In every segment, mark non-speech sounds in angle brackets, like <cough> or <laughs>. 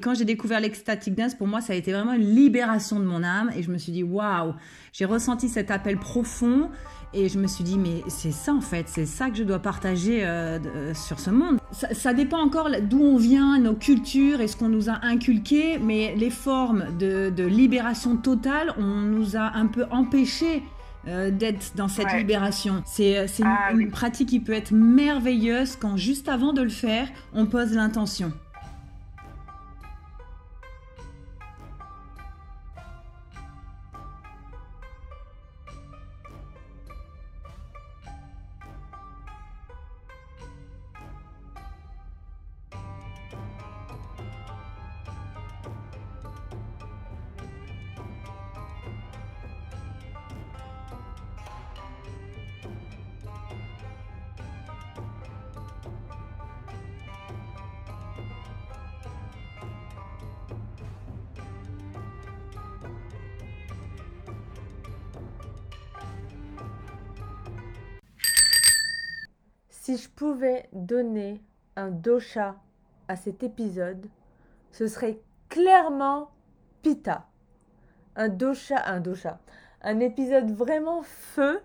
Quand j'ai découvert l'ecstatic dance, pour moi, ça a été vraiment une libération de mon âme et je me suis dit waouh, j'ai ressenti cet appel profond et je me suis dit mais c'est ça en fait, c'est ça que je dois partager euh, euh, sur ce monde. Ça, dépend encore d'où on vient, nos cultures et ce qu'on nous a inculqué, mais les formes de, libération totale, on nous a un peu empêchés euh, d'être dans cette libération. C'est ah une pratique qui peut être merveilleuse quand juste avant de le faire, on pose l'intention. Donner un dosha à cet épisode, ce serait clairement Pita. Un dosha, un dosha. Un épisode vraiment feu.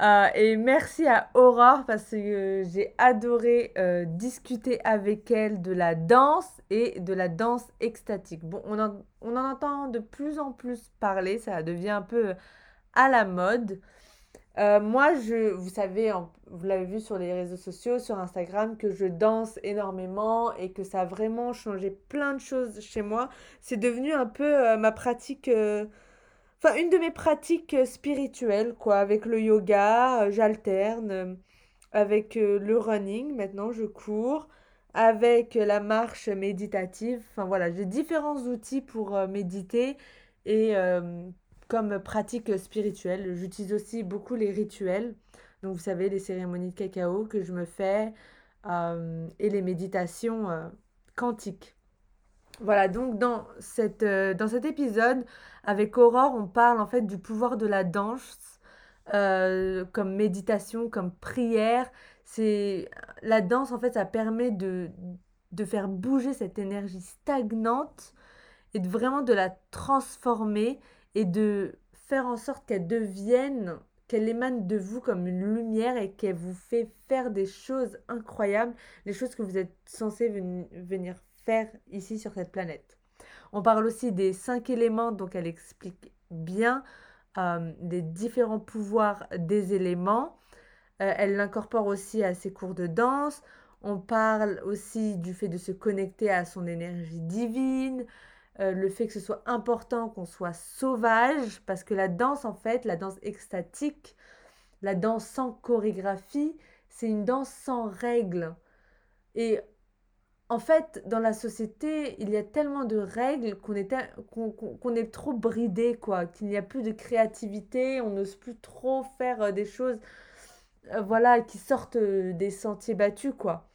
Euh, et merci à Aurore parce que j'ai adoré euh, discuter avec elle de la danse et de la danse extatique. Bon, on en, on en entend de plus en plus parler, ça devient un peu à la mode. Euh, moi, je, vous savez, vous l'avez vu sur les réseaux sociaux, sur Instagram, que je danse énormément et que ça a vraiment changé plein de choses chez moi. C'est devenu un peu euh, ma pratique, euh, enfin une de mes pratiques spirituelles, quoi. Avec le yoga, j'alterne. avec le running, maintenant je cours. Avec la marche méditative. Enfin voilà, j'ai différents outils pour méditer et comme pratique spirituelle. J'utilise aussi beaucoup les rituels. Donc, vous savez, les cérémonies de cacao que je me fais euh, et les méditations euh, quantiques. Voilà, donc dans, cette, euh, dans cet épisode, avec Aurore, on parle en fait du pouvoir de la danse comme méditation, comme prière. C'est la danse en fait, ça permet de, de faire bouger cette énergie stagnante et de vraiment de la transformer et de faire en sorte qu'elle devienne, qu'elle émane de vous comme une lumière et qu'elle vous fait faire des choses incroyables, les choses que vous êtes censé venir faire ici sur cette planète. On parle aussi des cinq éléments, donc elle explique bien euh, les différents pouvoirs des éléments. Euh, elle l'incorpore aussi à ses cours de danse. On parle aussi du fait de se connecter à son énergie divine, euh, le fait que ce soit important qu'on soit sauvage, parce que la danse, en fait, la danse extatique, la danse sans chorégraphie, c'est une danse sans règles. Et en fait, dans la société, il y a tellement de règles qu'on est, est trop bridé, quoi, qu'il n'y a plus de créativité, on n'ose plus trop faire euh, des choses, euh, voilà, qui sortent des sentiers battus, quoi.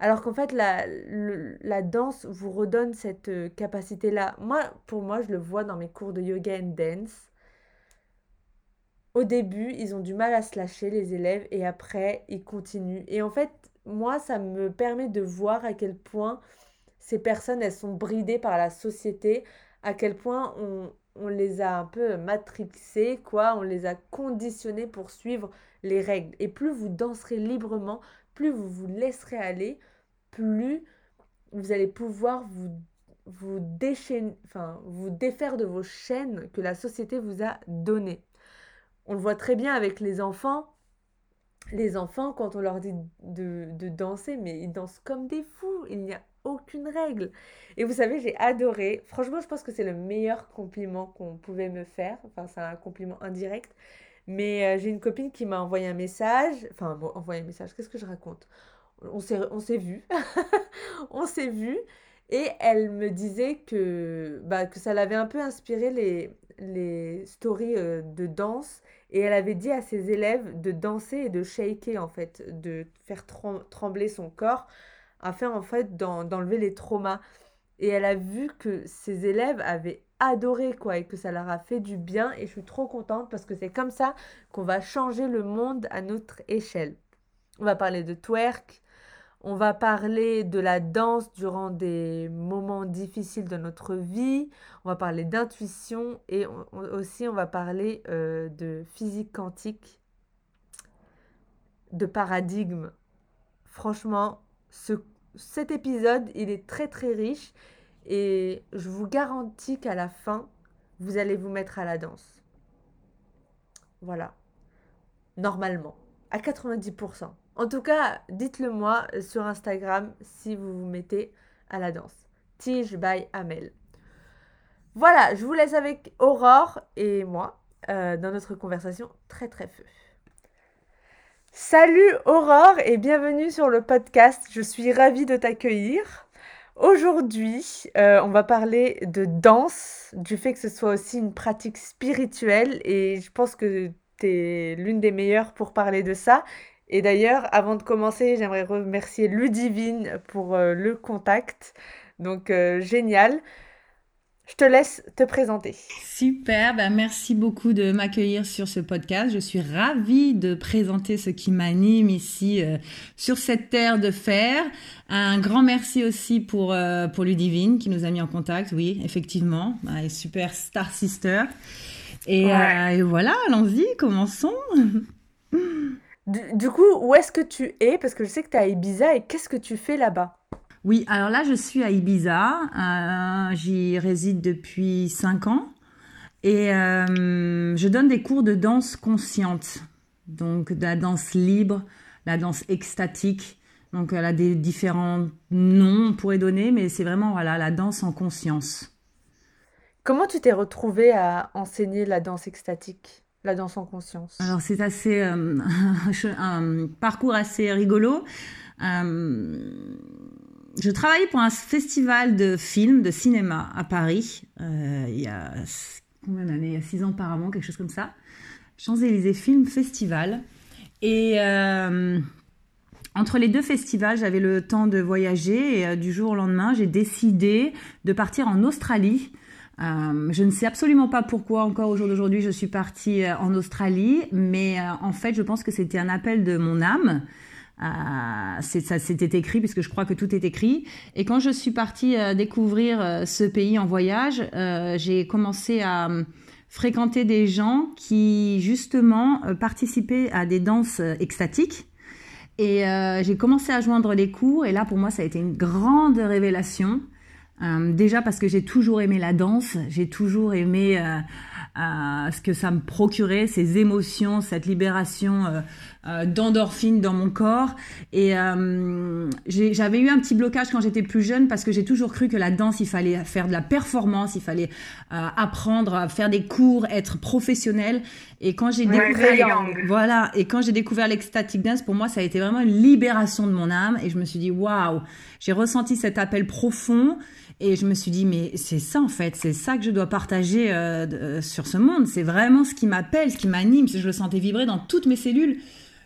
Alors qu'en fait, la, danse vous redonne cette euh, capacité-là. Moi, pour moi, je le vois dans mes cours de yoga and dance. Au début, ils ont du mal à se lâcher, les élèves, et après, ils continuent. Et en fait, moi, ça me permet de voir à quel point ces personnes, elles sont bridées par la société, à quel point on, on les a un peu matrixées, quoi, on les a conditionnés pour suivre les règles. Et plus vous danserez librement, plus vous vous laisserez aller, plus vous allez pouvoir vous, déchaîner, vous défaire de vos chaînes que la société vous a données. On le voit très bien avec les enfants. Les enfants, quand on leur dit de, de danser, mais ils dansent comme des fous. Il n'y a aucune règle. Et vous savez, j'ai adoré. Franchement, je pense que c'est le meilleur compliment qu'on pouvait me faire. Enfin, c'est un compliment indirect. Mais euh, j'ai une copine qui m'a envoyé un message. Enfin, bon, envoyé un message. Qu'est-ce que je raconte? On s'est, vu. <laughs> on s'est vu. Et elle me disait que, bah, que ça l'avait un peu inspiré les, les stories euh, de danse. Et elle avait dit à ses élèves de danser et de shaker, en fait, de faire trembler son corps, afin, en fait, d'enlever les traumas. Et elle a vu que ses élèves avaient adoré, quoi, et que ça leur a fait du bien. Et je suis trop contente parce que c'est comme ça qu'on va changer le monde à notre échelle. On va parler de twerk, On va parler de la danse durant des moments difficiles de notre vie. On va parler d'intuition et aussi on va parler euh, de physique quantique, de paradigme. Franchement, cet épisode, il est très très riche et je vous garantis qu'à la fin, vous allez vous mettre à la danse. Voilà. Normalement. À 90%. En tout cas, dites-le moi sur Instagram si vous vous mettez à la danse. Tige by Amel. Voilà, je vous laisse avec Aurore et moi euh, dans notre conversation très très feu. Salut Aurore et bienvenue sur le podcast. Je suis ravie de t'accueillir. Aujourd'hui, euh, on va parler de danse, du fait que ce soit aussi une pratique spirituelle et je pense que tu es l'une des meilleures pour parler de ça. Et d'ailleurs, avant de commencer, j'aimerais remercier Ludivine pour euh, le contact. Donc, euh, génial. Je te laisse te présenter. Super, ben merci beaucoup de m'accueillir sur ce podcast. Je suis ravie de présenter ce qui m'anime ici euh, sur cette terre de fer. Un grand merci aussi pour, pour Ludivine qui nous a mis en contact. Oui, effectivement, super star sister. Et, et voilà, allons-y, commençons. <laughs> Du, coup, où est-ce que tu es? Parce que je sais que tu es à Ibiza et qu'est-ce que tu fais là-bas? Oui, alors là, je suis à Ibiza. Euh, j'y réside depuis 5 ans. Et euh, je donne des cours de danse consciente. Donc, de la danse libre, la danse extatique. Donc, elle a des différents noms, on pourrait donner, mais c'est vraiment voilà, la danse en conscience. Comment tu t'es retrouvée à enseigner la danse extatique? La danse en conscience Alors c'est assez euh, <laughs> un parcours assez rigolo. Euh, je travaillais pour un festival de films, de cinéma à Paris euh, il y a combien d'années? Il y a six ans auparavant, quelque chose comme ça. Champs-Élysées Film Festival. Et entre les deux festivals, j'avais le temps de voyager et du jour au lendemain, j'ai décidé de partir en Australie euh, je ne sais absolument pas pourquoi encore au jour d'aujourd'hui je suis partie euh, en Australie, mais euh, en fait je pense que c'était un appel de mon âme. Ça c'était écrit puisque je crois que tout est écrit. Et quand je suis partie découvrir ce pays en voyage, j'ai commencé à fréquenter des gens qui justement participaient à des danses extatiques. Et j'ai commencé à joindre les cours et là pour moi ça a été une grande révélation. Euh, déjà parce que j'ai toujours aimé la danse, j'ai toujours aimé euh, euh, ce que ça me procurait, ces émotions, cette libération d'endorphine dans mon corps. Et j'avais eu un petit blocage quand j'étais plus jeune parce que j'ai toujours cru que la danse, il fallait faire de la performance, il fallait apprendre à faire des cours, être professionnel. Et quand j'ai découvert, voilà, et quand j'ai découvert l'ecstatic dance, pour moi, ça a été vraiment une libération de mon âme. Et je me suis dit, waouh, j'ai ressenti cet appel profond. Et je me suis dit, mais c'est ça en fait, c'est ça que je dois partager euh, euh, sur ce monde. C'est vraiment ce qui m'appelle, ce qui m'anime. Je le sentais vibrer dans toutes mes cellules.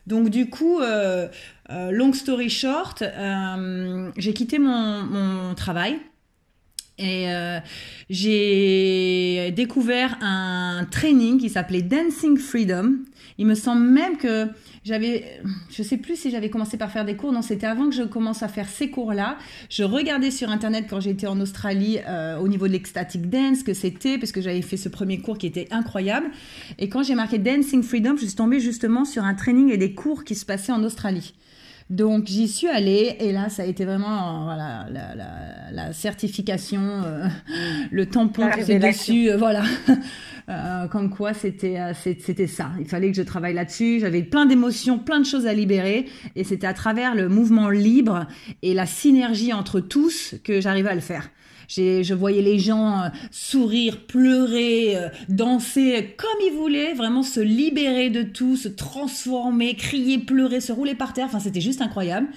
Donc du coup, euh, long story short, j'ai quitté mon, mon, travail et j'ai découvert un training qui s'appelait Dancing Freedom. Il me semble même que j'avais, je sais plus si j'avais commencé par faire des cours. Non, c'était avant que je commence à faire ces cours-là. Je regardais sur internet quand j'étais en Australie euh, au niveau de l'ecstatic dance que c'était, parce que j'avais fait ce premier cours qui était incroyable. Et quand j'ai marqué Dancing Freedom, je suis tombée justement sur un training et des cours qui se passaient en Australie. Donc j'y suis allée et là ça a été vraiment voilà la, certification, euh, le tampon qui est dessus, euh, voilà. <laughs> Euh, comme quoi c'était c'était ça. Il fallait que je travaille là-dessus. J'avais plein d'émotions, plein de choses à libérer et c'était à travers le mouvement libre et la synergie entre tous que j'arrivais à le faire. Je voyais les gens euh, sourire, pleurer, euh, danser comme ils voulaient, vraiment se libérer de tout, se transformer, crier, pleurer, se rouler par terre. Enfin, c'était juste incroyable.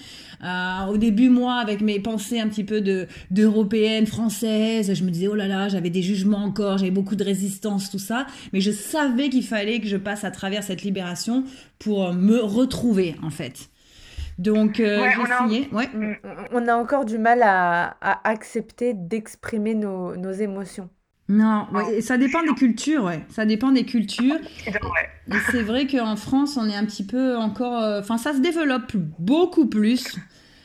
Euh, au début, moi, avec mes pensées un petit peu de d'européenne, française, je me disais oh là là, j'avais des jugements encore, j'avais beaucoup de résistance, tout ça. Mais je savais qu'il fallait que je passe à travers cette libération pour me retrouver, en fait. Donc, euh, j'ai signé. Ouais. On a encore du mal à, accepter d'exprimer nos, émotions. Non, ouais, ça dépend des cultures, ouais. Ça dépend des cultures. Et c'est vrai qu'en France, on est un petit peu encore. Euh, enfin, ça se développe beaucoup plus.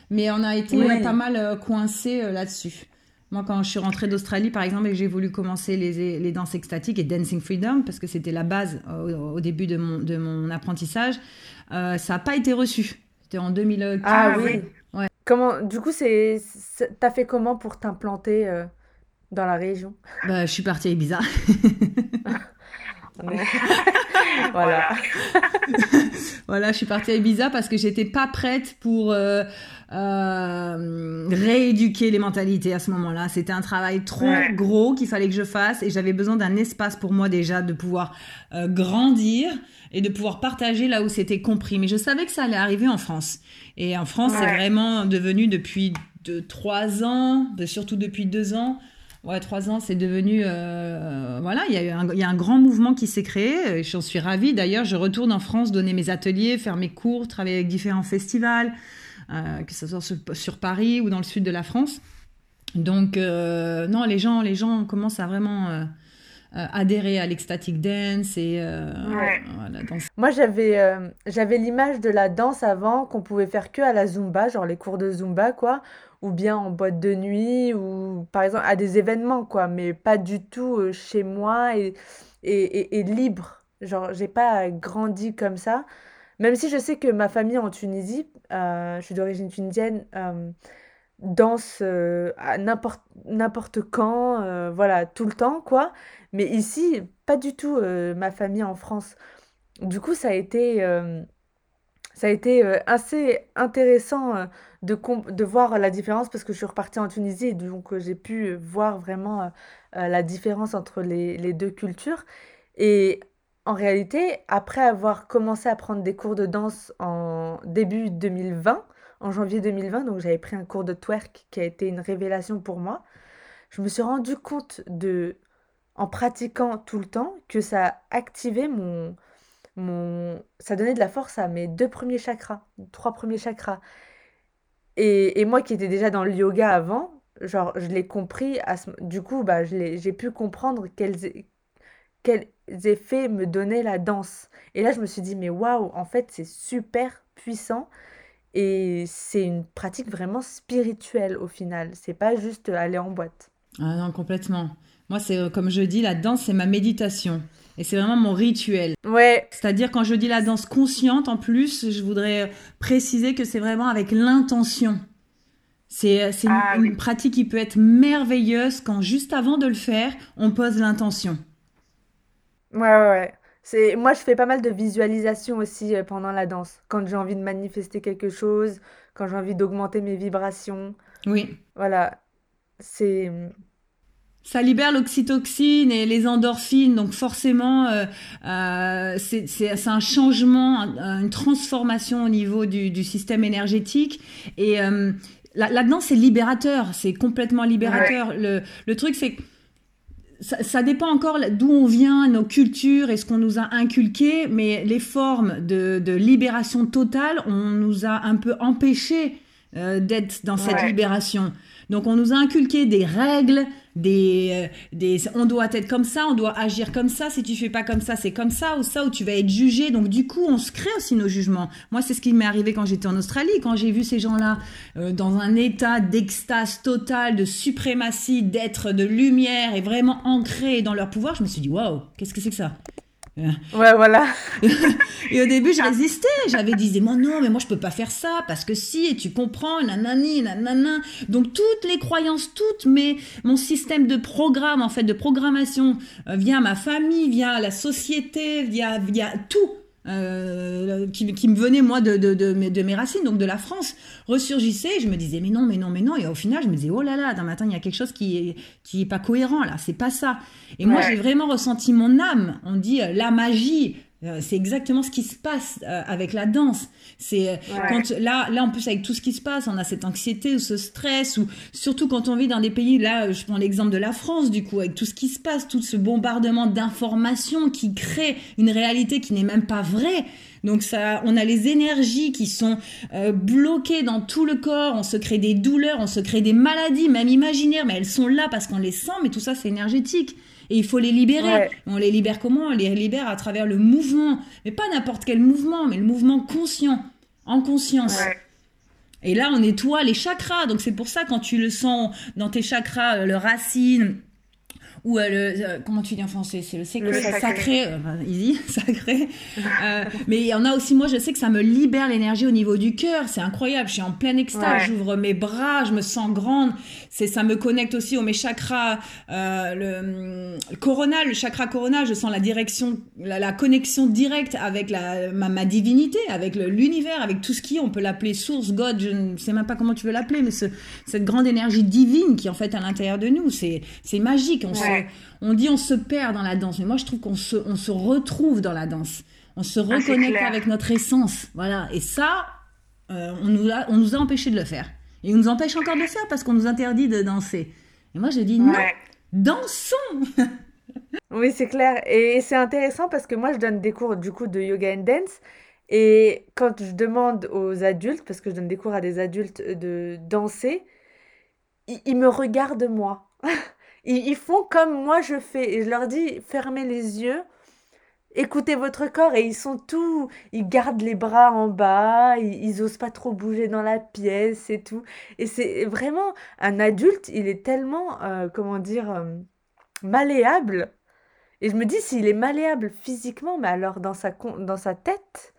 mais on a été pas mal coincés là-dessus. Moi, quand je suis rentrée d'Australie, par exemple, et que j'ai voulu commencer les, les, danses extatiques et Dancing Freedom, parce que c'était la base au, début de mon, de mon apprentissage, ça n'a pas été reçu. C'était en 2015. Ah oui. Ouais. Comment, du coup, c'est, t'as fait comment pour t'implanter dans la région? Bah, Je suis partie à Ibiza. <laughs> <laughs> voilà. voilà, je suis partie à Ibiza parce que j'étais pas prête pour euh, euh, rééduquer les mentalités à ce moment-là. C'était un travail trop gros qu'il fallait que je fasse et j'avais besoin d'un espace pour moi déjà de pouvoir euh, grandir et de pouvoir partager là où c'était compris. Mais je savais que ça allait arriver en France. Et en France, c'est vraiment devenu depuis deux, trois ans, surtout depuis deux ans, Ouais, trois ans, c'est devenu. Euh, voilà, il y, a un, il y a un grand mouvement qui s'est créé. J'en suis ravie. D'ailleurs, je retourne en France donner mes ateliers, faire mes cours, travailler avec différents festivals, euh, que ce soit sur, Paris ou dans le sud de la France. Donc, euh, non, les gens, les gens commencent à vraiment. Adhérer à l'ecstatic dance et voilà, moi j'avais j'avais l'image de la danse avant qu'on pouvait faire que à la zumba genre les cours de zumba quoi ou bien en boîte de nuit, ou par exemple à des événements, quoi, mais pas du tout euh, chez moi et, et, et, libre. Genre, j'ai pas grandi comme ça. Même si je sais que ma famille en Tunisie, euh, je suis d'origine tunisienne, euh, danse à n'importe n'importe quand, voilà, tout le temps, quoi. Mais ici, pas du tout ma famille en France. Du coup, ça a été, ça a été assez intéressant de, de voir la différence parce que je suis repartie en Tunisie et donc euh, j'ai pu voir vraiment euh, euh, la différence entre les, les, deux cultures. Et en réalité, après avoir commencé à prendre des cours de danse en début 2020, en janvier 2020, donc j'avais pris un cours de twerk qui a été une révélation pour moi, je me suis rendu compte de, en pratiquant tout le temps, que ça activait mon, mon, ça donnait de la force à mes deux premiers chakras, trois premiers chakras. Et, et moi qui étais déjà dans le yoga avant, genre, je l'ai compris. À du coup, bah, j'ai pu comprendre quels, quels effets me donnait la danse. Et là, je me suis dit, mais waouh, en fait, c'est super puissant. Et c'est une pratique vraiment spirituelle au final. C'est pas juste aller en boîte. Ah non, complètement. Moi, c'est euh, comme je dis, la danse, c'est ma méditation. Et c'est vraiment mon rituel. Ouais. C'est-à-dire quand je dis la danse consciente, en plus, je voudrais préciser que c'est vraiment avec l'intention. C'est une, ah une pratique qui peut être merveilleuse quand juste avant de le faire, on pose l'intention. Ouais, ouais, ouais. C'est moi je fais pas mal de visualisation aussi euh, pendant la danse quand j'ai envie de manifester quelque chose, quand j'ai envie d'augmenter mes vibrations. Oui. Voilà. C'est ça libère l'oxytocine et les endorphines, donc forcément, euh, euh, c'est un changement, une transformation au niveau du, du système énergétique. Et euh, là-dedans, c'est libérateur, c'est complètement libérateur. Le, le, truc, c'est que ça, dépend encore d'où on vient, nos cultures et ce qu'on nous a inculqué, mais les formes de, de libération totale, on nous a un peu empêché euh, d'être dans cette libération. Donc on nous a inculqué des règles, des, euh, des, on doit être comme ça, on doit agir comme ça, si tu fais pas comme ça, c'est comme ça, ou ça, ou tu vas être jugé. Donc du coup, on se crée aussi nos jugements. Moi, c'est ce qui m'est arrivé quand j'étais en Australie, quand j'ai vu ces gens-là euh, dans un état d'extase totale, de suprématie, d'être de lumière et vraiment ancrés dans leur pouvoir, je me suis dit, waouh, qu'est-ce que c'est que ça? Ouais, voilà. <laughs> et au début, je résistais. J'avais dit, non, mais moi, je peux pas faire ça parce que si, et tu comprends, nanani, nanana. Donc, toutes les croyances, toutes mes, mon système de programme, en fait, de programmation, euh, via ma famille, via la société, via, via tout, euh, qui, me venait moi de, de, de, de, mes racines, donc de la France, ressurgissait. Je me disais mais non, mais non, mais non. Et au final, je me disais oh là là, dans matin il y a quelque chose qui est qui est pas cohérent là. C'est pas ça. Et moi, j'ai vraiment ressenti mon âme. On dit euh, la magie. Euh, c'est exactement ce qui se passe avec la danse. C'est euh, quand là, là en plus avec tout ce qui se passe, on a cette anxiété ou ce stress ou surtout quand on vit dans des pays là, je prends l'exemple de la France du coup avec tout ce qui se passe, tout ce bombardement d'informations qui crée une réalité qui n'est même pas vraie. Donc ça, on a les énergies qui sont bloquées dans tout le corps, on se crée des douleurs, on se crée des maladies, même imaginaires, mais elles sont là parce qu'on les sent, mais tout ça c'est énergétique. Et il faut les libérer. On les libère comment? On les libère à travers le mouvement. Mais pas n'importe quel mouvement, mais le mouvement conscient, en conscience. Et là, on nettoie les chakras. Donc c'est pour ça quand tu le sens dans tes chakras, euh, le racine, ou euh, le euh, comment tu dis en français c'est le, sacré, sacré. sacré euh, enfin, easy <laughs> sacré mais il y en a aussi moi je sais que ça me libère l'énergie au niveau du cœur c'est incroyable je suis en pleine extase Ouais. j'ouvre mes bras je me sens grande c'est ça me connecte aussi au mes chakras le, le corona le chakra corona je sens la direction la, la connexion directe avec la ma, ma divinité avec le- l'univers avec tout ce qui est on peut l'appeler source God je ne sais même pas comment tu veux l'appeler mais ce, cette grande énergie divine qui est en fait à l'intérieur de nous c'est c'est magique on se Ouais. on dit on se perd dans la danse, mais moi je trouve qu'on se, on se retrouve dans la danse. On se Ah, reconnecte avec notre essence. Voilà. Et ça, euh, on, nous a, on nous a empêché de le faire. Et on nous empêche encore de le faire parce qu'on nous interdit de danser. Et moi je dis non, Ouais. dansons <laughs> Oui, c'est clair. Et c'est intéressant parce que moi, je donne des cours du coup de yoga and dance. Et quand je demande aux adultes, parce que je donne des cours à des adultes de danser, ils, ils me regardent moi. <laughs> Ils, font comme moi je fais. Et je leur dis, fermez les yeux, écoutez votre corps. Et ils sont tout, ils gardent les bras en bas, ils, osent pas trop bouger dans la pièce et tout. Et c'est vraiment un adulte, il est tellement, euh, comment dire, euh, malléable. Et je me dis, s'il est malléable physiquement, mais alors dans sa, dans sa tête,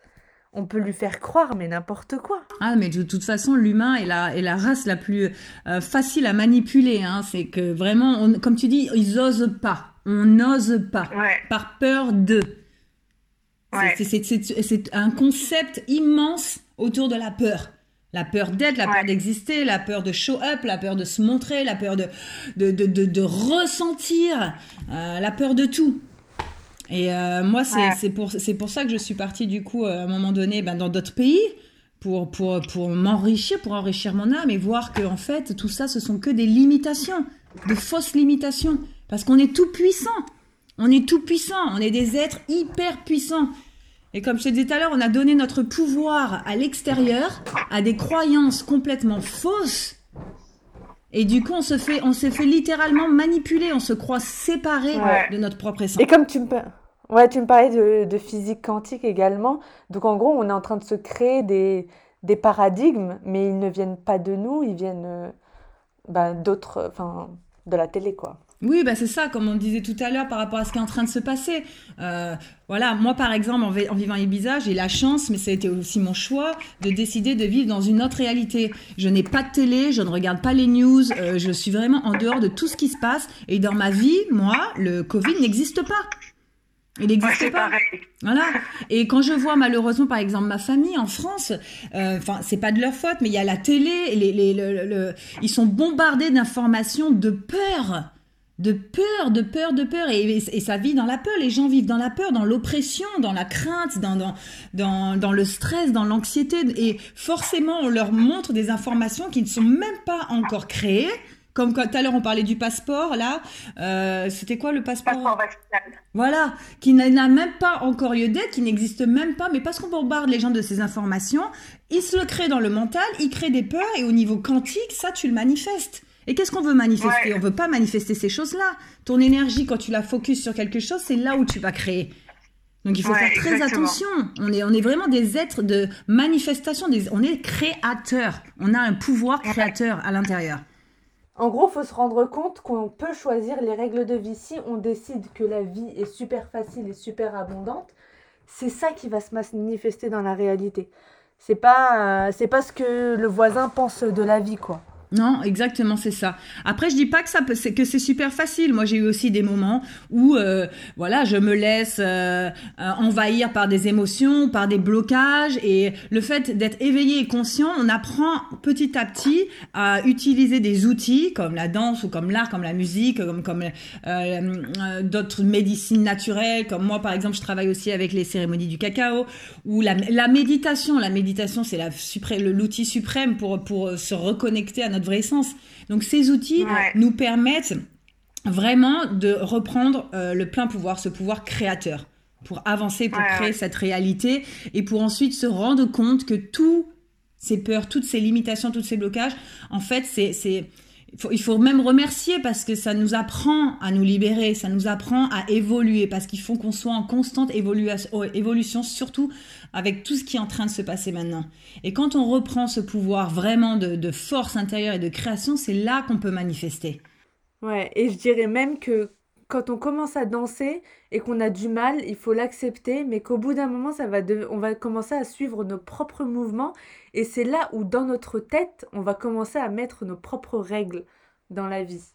on peut lui faire croire, mais n'importe quoi. Ah, mais de toute façon, l'humain est la, est la race la plus euh, facile à manipuler. Hein. C'est que vraiment, on- comme tu dis, ils osent pas. On n'ose pas. Ouais. Par peur de. C'est- Ouais. C'est un concept immense autour de la peur. La peur d'être, la peur d'exister, la peur de show up, la peur de se montrer, la peur de, de, de, de, de ressentir, euh, la peur de tout. Et euh, moi, c'est Ouais. pour, pour ça que je suis partie, du coup, euh, à un moment donné, ben, dans d'autres pays, pour, pour, pour m'enrichir, pour enrichir mon âme et voir que, en fait, tout ça, ce sont que des limitations, de fausses limitations. Parce qu'on est tout puissant. On est tout puissant. On est des êtres hyper puissants. Et comme je te disais tout à l'heure, on a donné notre pouvoir à l'extérieur, à des croyances complètement fausses. Et du coup, on se fait, on s'est fait littéralement manipuler. On se croit séparé Ouais. de notre propre essence. Et comme tu me, ouais, tu me parlais de, de physique quantique également, donc en gros, on est en train de se créer des, des paradigmes, mais ils ne viennent pas de nous, ils viennent euh, ben, d'autres, enfin, de la télé, quoi. Oui, bah c'est ça, comme on disait tout à l'heure par rapport à ce qui est en train de se passer. Euh, voilà, moi par exemple, en, vi- en vivant à Ibiza, j'ai la chance, mais ça a été aussi mon choix, de décider de vivre dans une autre réalité. Je n'ai pas de télé, je ne regarde pas les news, euh, je suis vraiment en dehors de tout ce qui se passe. Et dans ma vie, moi, le Covid n'existe pas. Il n'existe pas. pareil. Voilà. Et quand je vois malheureusement, par exemple, ma famille en France, euh, enfin, c'est pas de leur faute, mais il y a la télé, les, les, le- le- le- ils sont bombardés d'informations de peur. De peur, de peur, de peur. Et, et, et ça vit dans la peur. Les gens vivent dans la peur, dans l'oppression, dans la crainte, dans, dans, dans, dans le stress, dans l'anxiété. Et forcément, on leur montre des informations qui ne sont même pas encore créées. Comme quand tout à l'heure, on parlait du passeport, là. Euh, C'était quoi le passeport Passeport vaccinal. voilà, qui n'a n'a même pas encore lieu d'être, qui n'existe même pas, mais parce qu'on bombarde les gens de ces informations, ils se le créent dans le mental, ils créent des peurs, et au niveau quantique, ça, tu le manifestes. Et qu'est-ce qu'on veut manifester Ouais. On veut pas manifester ces choses-là. Ton énergie, quand tu la focuses sur quelque chose, c'est là où tu vas créer. Donc il faut Ouais, faire très exactement. attention. On est, on est vraiment des êtres de manifestation, des, on est créateurs. On a un pouvoir créateur à l'intérieur. En gros, faut se rendre compte qu'on peut choisir les règles de vie. Si on décide que la vie est super facile et super abondante, c'est ça qui va se manifester dans la réalité. C'est pas, euh, c'est pas ce que le voisin pense de la vie, quoi. Non, exactement, c'est ça. Après, je dis pas que ça peut, que c'est super facile. Moi, j'ai eu aussi des moments où, euh, voilà, je me laisse euh, euh, envahir par des émotions, par des blocages, et le fait d'être éveillé et conscient, on apprend petit à petit à utiliser des outils comme la danse ou comme l'art, comme la musique, comme comme d'autres médecines naturelles, comme moi, par exemple, je travaille aussi avec les cérémonies du cacao ou la, méditation. La méditation, c'est l'outil suprême pour pour se reconnecter à notre vraie essence. Donc ces outils Ouais. nous permettent vraiment de reprendre euh, le plein pouvoir, ce pouvoir créateur, pour avancer, pour Ouais, créer cette réalité et pour ensuite se rendre compte que tous ces peurs, toutes ces limitations, tous ces blocages, en fait, c'est il faut même remercier parce que ça nous apprend à nous libérer, ça nous apprend à évoluer parce qu'il faut qu'on soit en constante évolution, surtout avec tout ce qui est en train de se passer maintenant. Et quand on reprend ce pouvoir vraiment de, de force intérieure et de création, c'est là qu'on peut manifester. Ouais, et je dirais même que quand on commence à danser et qu'on a du mal, il faut l'accepter, mais qu'au bout d'un moment, ça va on va commencer à suivre nos propres mouvements. Et c'est là où, dans notre tête, on va commencer à mettre nos propres règles dans la vie.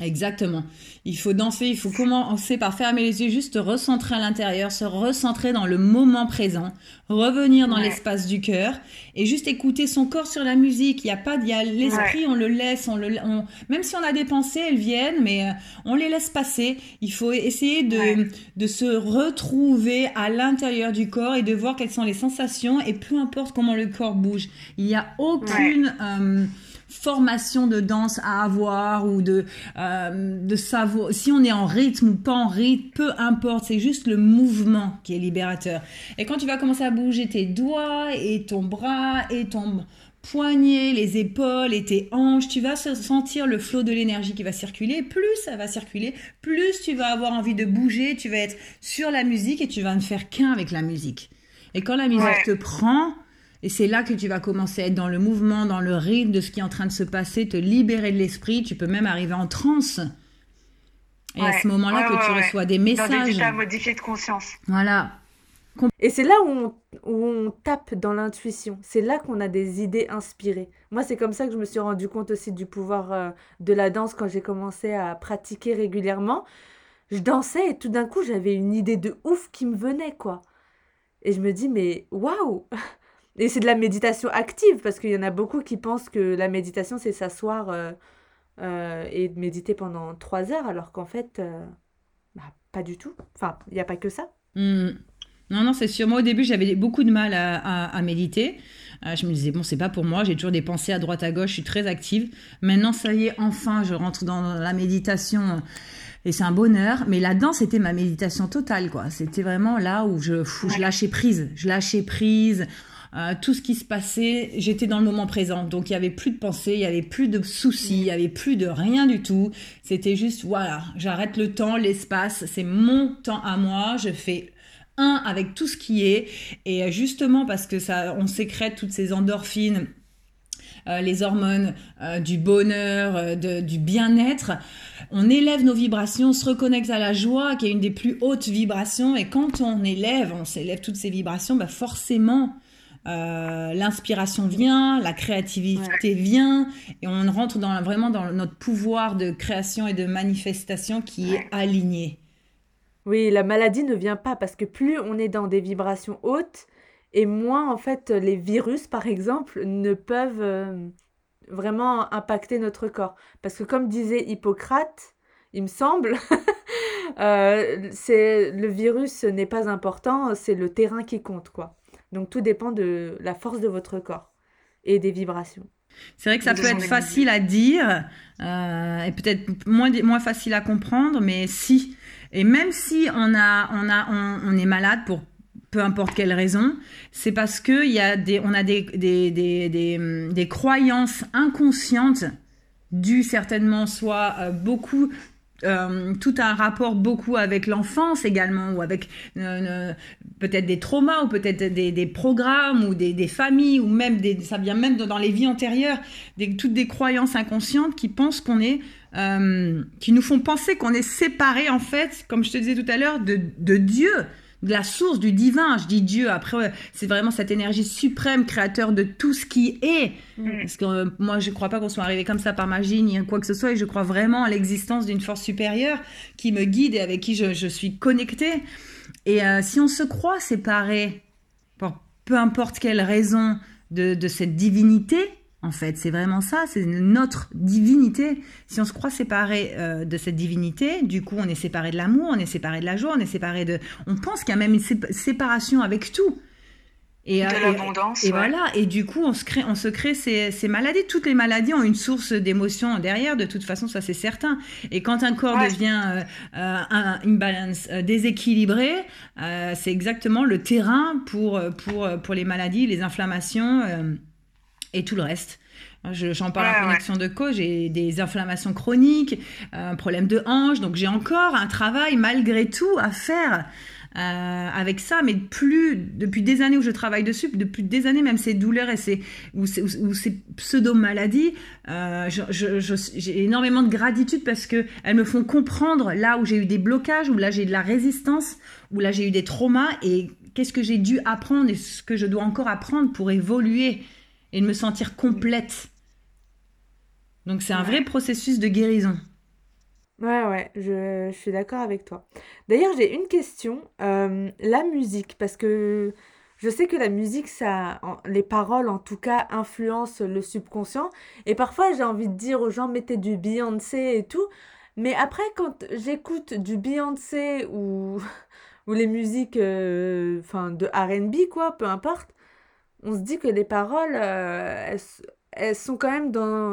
Exactement. Il faut danser, il faut commencer par fermer les yeux, juste recentrer à l'intérieur, se recentrer dans le moment présent, revenir dans l'espace du cœur et juste écouter son corps sur la musique. Il y a pas, il y a l'esprit, on le laisse, on le, même si on a des pensées, elles viennent, mais euh, on les laisse passer. Il faut essayer de, de se retrouver à l'intérieur du corps et de voir quelles sont les sensations et peu importe comment le corps bouge. Il n'y a aucune euh, formation de danse à avoir ou de, euh, de savoir si on est en rythme ou pas en rythme, peu importe, c'est juste le mouvement qui est libérateur. Et quand tu vas commencer à bouger tes doigts et ton bras et ton poignet, les épaules et tes hanches, tu vas sentir le flot de l'énergie qui va circuler. Plus ça va circuler, plus tu vas avoir envie de bouger, tu vas être sur la musique et tu vas ne faire qu'un avec la musique. Et quand la musique te prend, et c'est là que tu vas commencer à être dans le mouvement, dans le rythme de ce qui est en train de se passer, te libérer de l'esprit. Tu peux même arriver en transe. Et à ce moment-là que tu reçois des messages. Dans des états modifiés de conscience. Voilà. Et c'est là où on, où on, tape dans l'intuition. C'est là qu'on a des idées inspirées. Moi, c'est comme ça que je me suis rendu compte aussi du pouvoir euh, de la danse quand j'ai commencé à pratiquer régulièrement. Je dansais et tout d'un coup, j'avais une idée de ouf qui me venait, quoi. Et je me dis, mais waouh et c'est de la méditation active, parce qu'il y en a beaucoup qui pensent que la méditation, c'est s'asseoir euh, euh, et méditer pendant trois heures, alors qu'en fait, euh, bah, pas du tout. Enfin, il n'y a pas que ça. Hmm. Non, non, c'est sûr. Moi, au début, j'avais beaucoup de mal à, méditer. je me disais, bon, c'est pas pour moi. J'ai toujours des pensées à droite, à gauche. Je suis très active. Maintenant, ça y est, enfin, je rentre dans la méditation et c'est un bonheur. Mais la danse, c'était ma méditation totale, quoi. C'était vraiment là où je, je lâchais prise. Je lâchais prise. Euh, tout ce qui se passait, j'étais dans le moment présent. Donc il y avait plus de pensée, il y avait plus de soucis, il y avait plus de rien du tout. C'était juste voilà, j'arrête le temps, l'espace, c'est mon temps à moi, je fais un avec tout ce qui est et justement parce que ça on sécrète toutes ces endorphines euh, les hormones euh, du bonheur, du bien-être. On élève nos vibrations, on se reconnecte à la joie, qui est une des plus hautes vibrations. Et quand on élève, on s'élève toutes ces vibrations, bah forcément, euh, l'inspiration vient, la créativité vient, et on rentre dans, vraiment dans notre pouvoir de création et de manifestation qui est aligné. Oui, la maladie ne vient pas parce que plus on est dans des vibrations hautes, et moins en fait les virus, par exemple, ne peuvent euh, vraiment impacter notre corps. Parce que comme disait Hippocrate, il me semble, <laughs> euh, c'est le virus n'est pas important, c'est le terrain qui compte, quoi. Donc tout dépend de la force de votre corps et des vibrations. C'est vrai que ça peut être facile à dire euh, et peut-être moins, moins facile à comprendre, mais si. Et même si on, a, on, a, on, est malade pour peu importe quelle raison, c'est parce que y a des, on a des, des, des, des, croyances inconscientes dues certainement soit euh, beaucoup euh, tout un rapport beaucoup avec l'enfance également, ou avec euh, peut-être des traumas, ou peut-être des, programmes, ou des, familles, ou même des, ça vient même dans les vies antérieures, toutes des croyances inconscientes qui pensent qu'on est, euh, qui nous font penser qu'on est séparé en fait, comme je te disais tout à l'heure, de, de Dieu la source du divin. Je dis Dieu. Après, c'est vraiment cette énergie suprême, créateur de tout ce qui est. Mm. Parce que euh, moi, je ne crois pas qu'on soit arrivé comme ça par magie ni quoi que ce soit. Et je crois vraiment à l'existence d'une force supérieure qui me guide et avec qui je, suis connectée. Et euh, si on se croit séparé, pour peu importe quelle raison, de cette divinité, en fait. C'est vraiment ça, c'est notre divinité. Si on se croit séparé euh, de cette divinité, du coup, on est séparé de l'amour, on est séparé de la joie, on est séparé de... On pense qu'il y a même une séparation avec tout. Et, de euh, l'abondance. Et, voilà, et du coup, on se crée, on se crée ces, maladies. Toutes les maladies ont une source d'émotion derrière, de toute façon, ça c'est certain. Et quand un corps devient euh, une balance déséquilibrée, c'est exactement le terrain pour, pour, pour les maladies, les inflammations et tout le reste. J'en parle en connexion de co, j'ai des inflammations chroniques, un problème de hanche, donc j'ai encore un travail malgré tout à faire euh, avec ça, mais plus depuis des années où je travaille dessus, depuis des années même ces douleurs et ces ou ces, ou ces pseudo maladies, euh, j'ai énormément de gratitude parce que elles me font comprendre là où j'ai eu des blocages, où là j'ai de la résistance, où là j'ai eu des traumas et qu'est-ce que j'ai dû apprendre et ce que je dois encore apprendre pour évoluer et me sentir complète. Donc c'est un vrai processus de guérison. Ouais, ouais, je, je suis d'accord avec toi. D'ailleurs, j'ai une question. Euh, la musique, parce que je sais que la musique, ça, les paroles en tout cas, influencent le subconscient. Et parfois, j'ai envie de dire aux gens, mettez du Beyoncé et tout. Mais après, quand j'écoute du Beyoncé ou, <laughs> ou les musiques euh, de RB, quoi, peu importe, on se dit que les paroles, euh, elles, sont quand même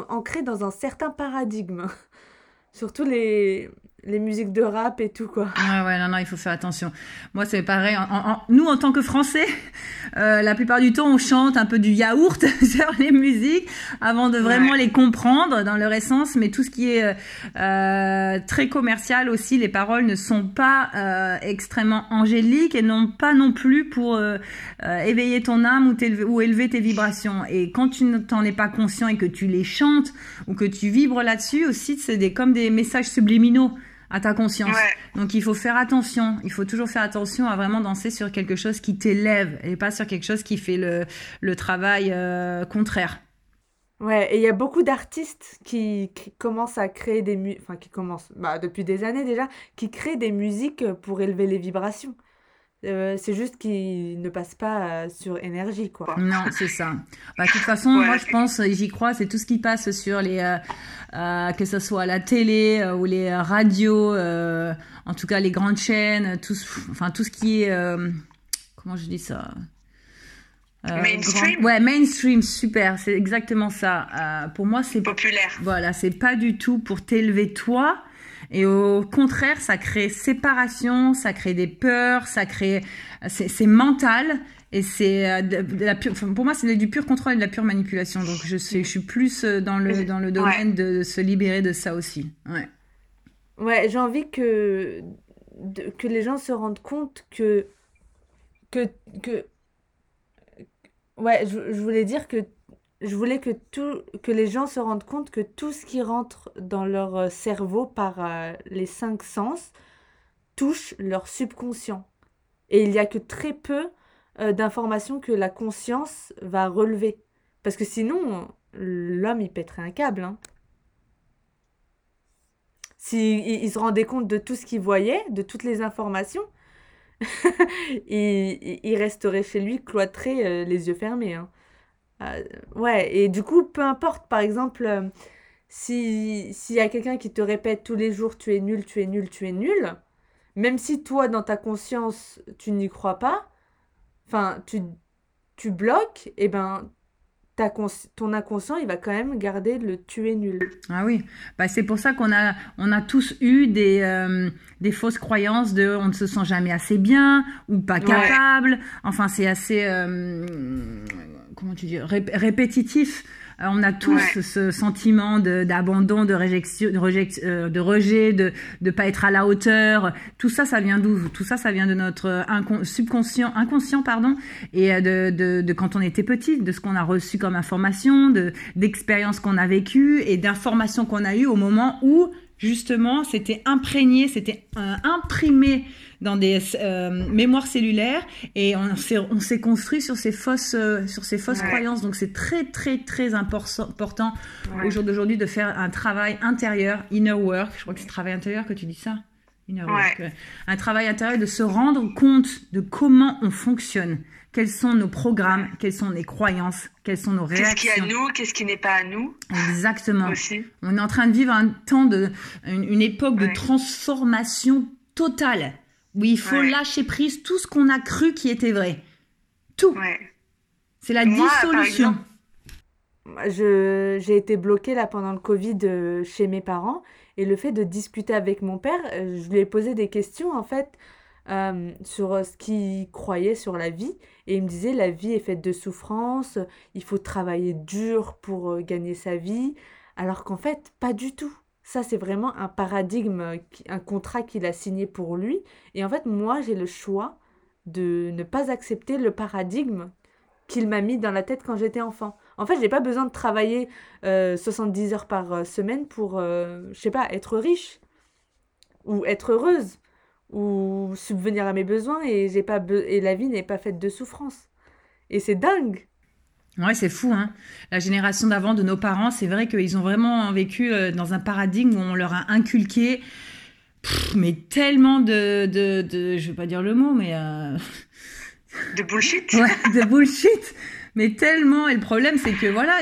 ancrées dans un certain paradigme. <laughs> Surtout les, les musiques de rap et tout quoi. Ouais ouais non non il faut faire attention. Moi c'est pareil. nous en tant que Français, <laughs> euh, la plupart du temps on chante un peu du yaourt <laughs> sur les musiques avant de vraiment les comprendre dans leur essence. Mais tout ce qui est euh, très commercial aussi, les paroles ne sont pas euh, extrêmement angéliques et non pas non plus pour euh, euh, éveiller ton âme ou, ou élever tes vibrations. Et quand tu n'en es pas conscient et que tu les chantes ou que tu vibres là-dessus aussi, c'est des comme des messages subliminaux à ta conscience. Donc il faut faire attention, il faut toujours faire attention à vraiment danser sur quelque chose qui t'élève et pas sur quelque chose qui fait le, le travail euh, contraire. Ouais, et il y a beaucoup d'artistes qui, commencent à créer des musiques, enfin qui commencent bah, depuis des années déjà, qui créent des musiques pour élever les vibrations. Euh, c'est juste qu'il ne passe pas euh, sur énergie, quoi. Non, c'est ça. Bah, de toute façon, moi, je pense, j'y crois, c'est tout ce qui passe sur les, euh, que ce soit la télé ou les radios, en tout cas les grandes chaînes, tout, enfin tout ce qui est, comment je dis ça mainstream. Ouais, mainstream, super, c'est exactement ça. pour moi, c'est populaire. Voilà, c'est pas du tout pour t'élever toi et au contraire, ça crée séparation, ça crée des peurs, ça crée, c'est mental. Et c'est euh, pour moi, c'est du pur contrôle et de la pure manipulation. Donc, je, sais, je suis plus euh, dans le, dans le domaine de se libérer de ça aussi. Ouais. Ouais, j'ai envie que, que les gens se rendent compte que, que, que ouais, je, je voulais dire que je voulais que, tout, les gens se rendent compte que tout ce qui rentre dans leur euh, cerveau par euh, les cinq sens touche leur subconscient. Et il n'y a que très peu euh, d'informations que la conscience va relever. Parce que sinon, l'homme, il pèterait un câble. Hein. S'il il, se rendait compte de tout ce qu'il voyait, de toutes les informations, <laughs> il, il, resterait chez lui cloîtré, les yeux fermés. Hein. Euh, ouais, et du coup, peu importe, par exemple, euh, si s'il y a quelqu'un qui te répète tous les jours tu es nul, tu es nul, tu es nul, même si toi, dans ta conscience, tu n'y crois pas, enfin, tu, tu bloques, et eh ben, ta ton inconscient, il va quand même garder le tu es nul. Ah oui, bah, c'est pour ça qu'on a, on a tous eu des, euh, des fausses croyances de on ne se sent jamais assez bien ou pas capable. Enfin, c'est assez comment tu dis, répétitif. Euh, on a tous ce sentiment d'abandon, de, réjection, de, euh, de rejet, de ne pas être à la hauteur. Tout ça, ça vient d'où? Tout ça, ça vient de notre subconscient, inconscient, pardon, et euh, de, de, de, quand on était petit, de ce qu'on a reçu comme information, de d'expériences qu'on a vécues et d'informations qu'on a eues au moment où justement c'était imprégné, c'était imprimé dans des euh, mémoires cellulaires et on s'est on s'est construit sur ces fausses euh, sur ces fausses croyances. Donc c'est très très très important au jour d'aujourd'hui de faire un travail intérieur, inner work. Je crois que c'est travail intérieur que tu dis ça. Inner work. Un travail intérieur de se rendre compte de comment on fonctionne quels sont nos programmes, quelles sont les croyances, quelles sont nos réactions. Qu'est-ce qui est à nous, qu'est-ce qui n'est pas à nous? Exactement. On est en train de vivre un temps de, une, époque de transformation totale où il faut lâcher prise tout ce qu'on a cru qui était vrai. Tout. C'est la dissolution. j'ai été bloquée là pendant le Covid euh, chez mes parents et le fait de discuter avec mon père, euh, je lui ai posé des questions en fait. euh, sur ce qu'il croyait sur la vie. Et il me disait, la vie est faite de souffrance, il faut travailler dur pour euh, gagner sa vie. Alors qu'en fait, pas du tout. Ça, c'est vraiment un paradigme, un contrat qu'il a signé pour lui. Et en fait, moi, j'ai le choix de ne pas accepter le paradigme qu'il m'a mis dans la tête quand j'étais enfant. En fait, je n'ai pas besoin de travailler 70 heures par semaine pour, je sais pas, être riche ou être heureuse ou subvenir à mes besoins et j'ai pas et la vie n'est pas faite de souffrance. Et c'est dingue. Ouais, c'est fou, hein. La génération d'avant de nos parents, c'est vrai qu'ils ont vraiment vécu euh, dans un paradigme où on leur a inculqué, mais tellement de, de, de, je vais pas dire le mot, mais euh... de bullshit. <laughs> ouais, de bullshit. Mais tellement. Et le problème, c'est que voilà,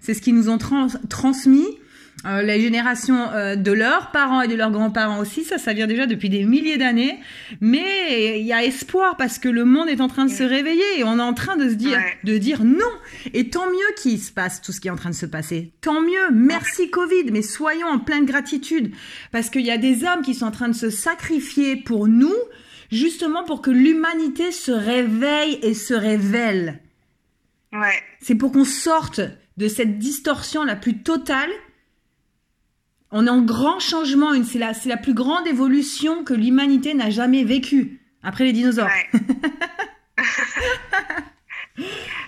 c'est ce qu'ils nous ont transmis euh, les générations euh, de leurs parents et de leurs grands-parents aussi, ça, ça vient déjà depuis des milliers d'années. Mais il y a espoir parce que le monde est en train de se réveiller et on est en train de se dire, de dire non. Et tant mieux qu'il se passe tout ce qui est en train de se passer. Tant mieux. Merci Covid, mais soyons en pleine gratitude parce qu'il y a des âmes qui sont en train de se sacrifier pour nous, justement pour que l'humanité se réveille et se révèle. Ouais. C'est pour qu'on sorte de cette distorsion la plus totale on est en grand changement. C'est la, la plus grande évolution que l'humanité n'a jamais vécue après les dinosaures. <laughs>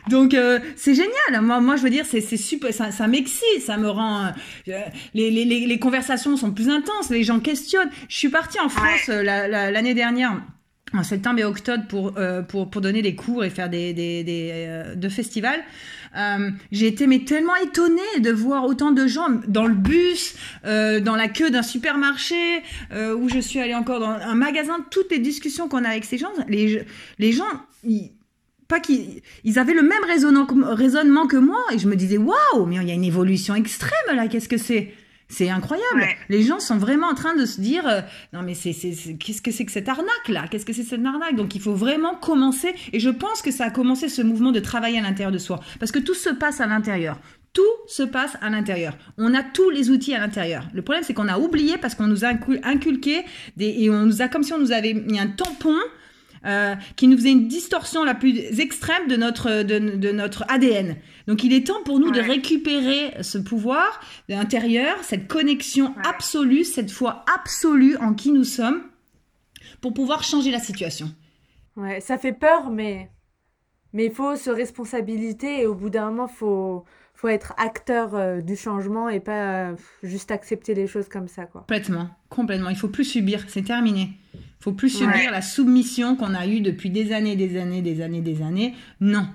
Donc euh, c'est génial. Moi, moi, je veux dire, c'est super. Ça, ça m'excite, ça me rend. Euh, les, les, les, conversations sont plus intenses. Les gens questionnent. Je suis partie en France euh, l'année dernière en septembre et octobre pour, pour, pour donner des cours et faire des, des, des de festivals. Euh, j'ai été mais tellement étonnée de voir autant de gens dans le bus, euh, dans la queue d'un supermarché, euh, où je suis allée encore dans un magasin. Toutes les discussions qu'on a avec ces gens, les, les gens, ils, pas qu'ils ils avaient le même raisonnement que moi. Et je me disais waouh mais il y a une évolution extrême là. Qu'est-ce que c'est? C'est incroyable. Les gens sont vraiment en train de se dire euh, non mais c'est qu'est-ce que c'est que cette arnaque là? Qu'est-ce que c'est cette arnaque? Donc il faut vraiment commencer et je pense que ça a commencé ce mouvement de travailler à l'intérieur de soi parce que tout se passe à l'intérieur. Tout se passe à l'intérieur. On a tous les outils à l'intérieur. Le problème, c'est qu'on a oublié parce qu'on nous a inculqué des, et on nous a comme si on nous avait mis un tampon euh, qui nous faisait une distorsion la plus extrême de notre, de, notre ADN. Donc il est temps pour nous de récupérer ce pouvoir intérieur, cette connexion absolue, cette foi absolue en qui nous sommes, pour pouvoir changer la situation. Ouais, ça fait peur, mais mais il faut se responsabiliser et au bout d'un moment, faut faut être acteur euh, du changement et pas euh, juste accepter les choses comme ça, quoi. Complètement, complètement. Il faut plus subir, c'est terminé faut plus subir la soumission qu'on a eue depuis des années, des années, des années, des années. Non.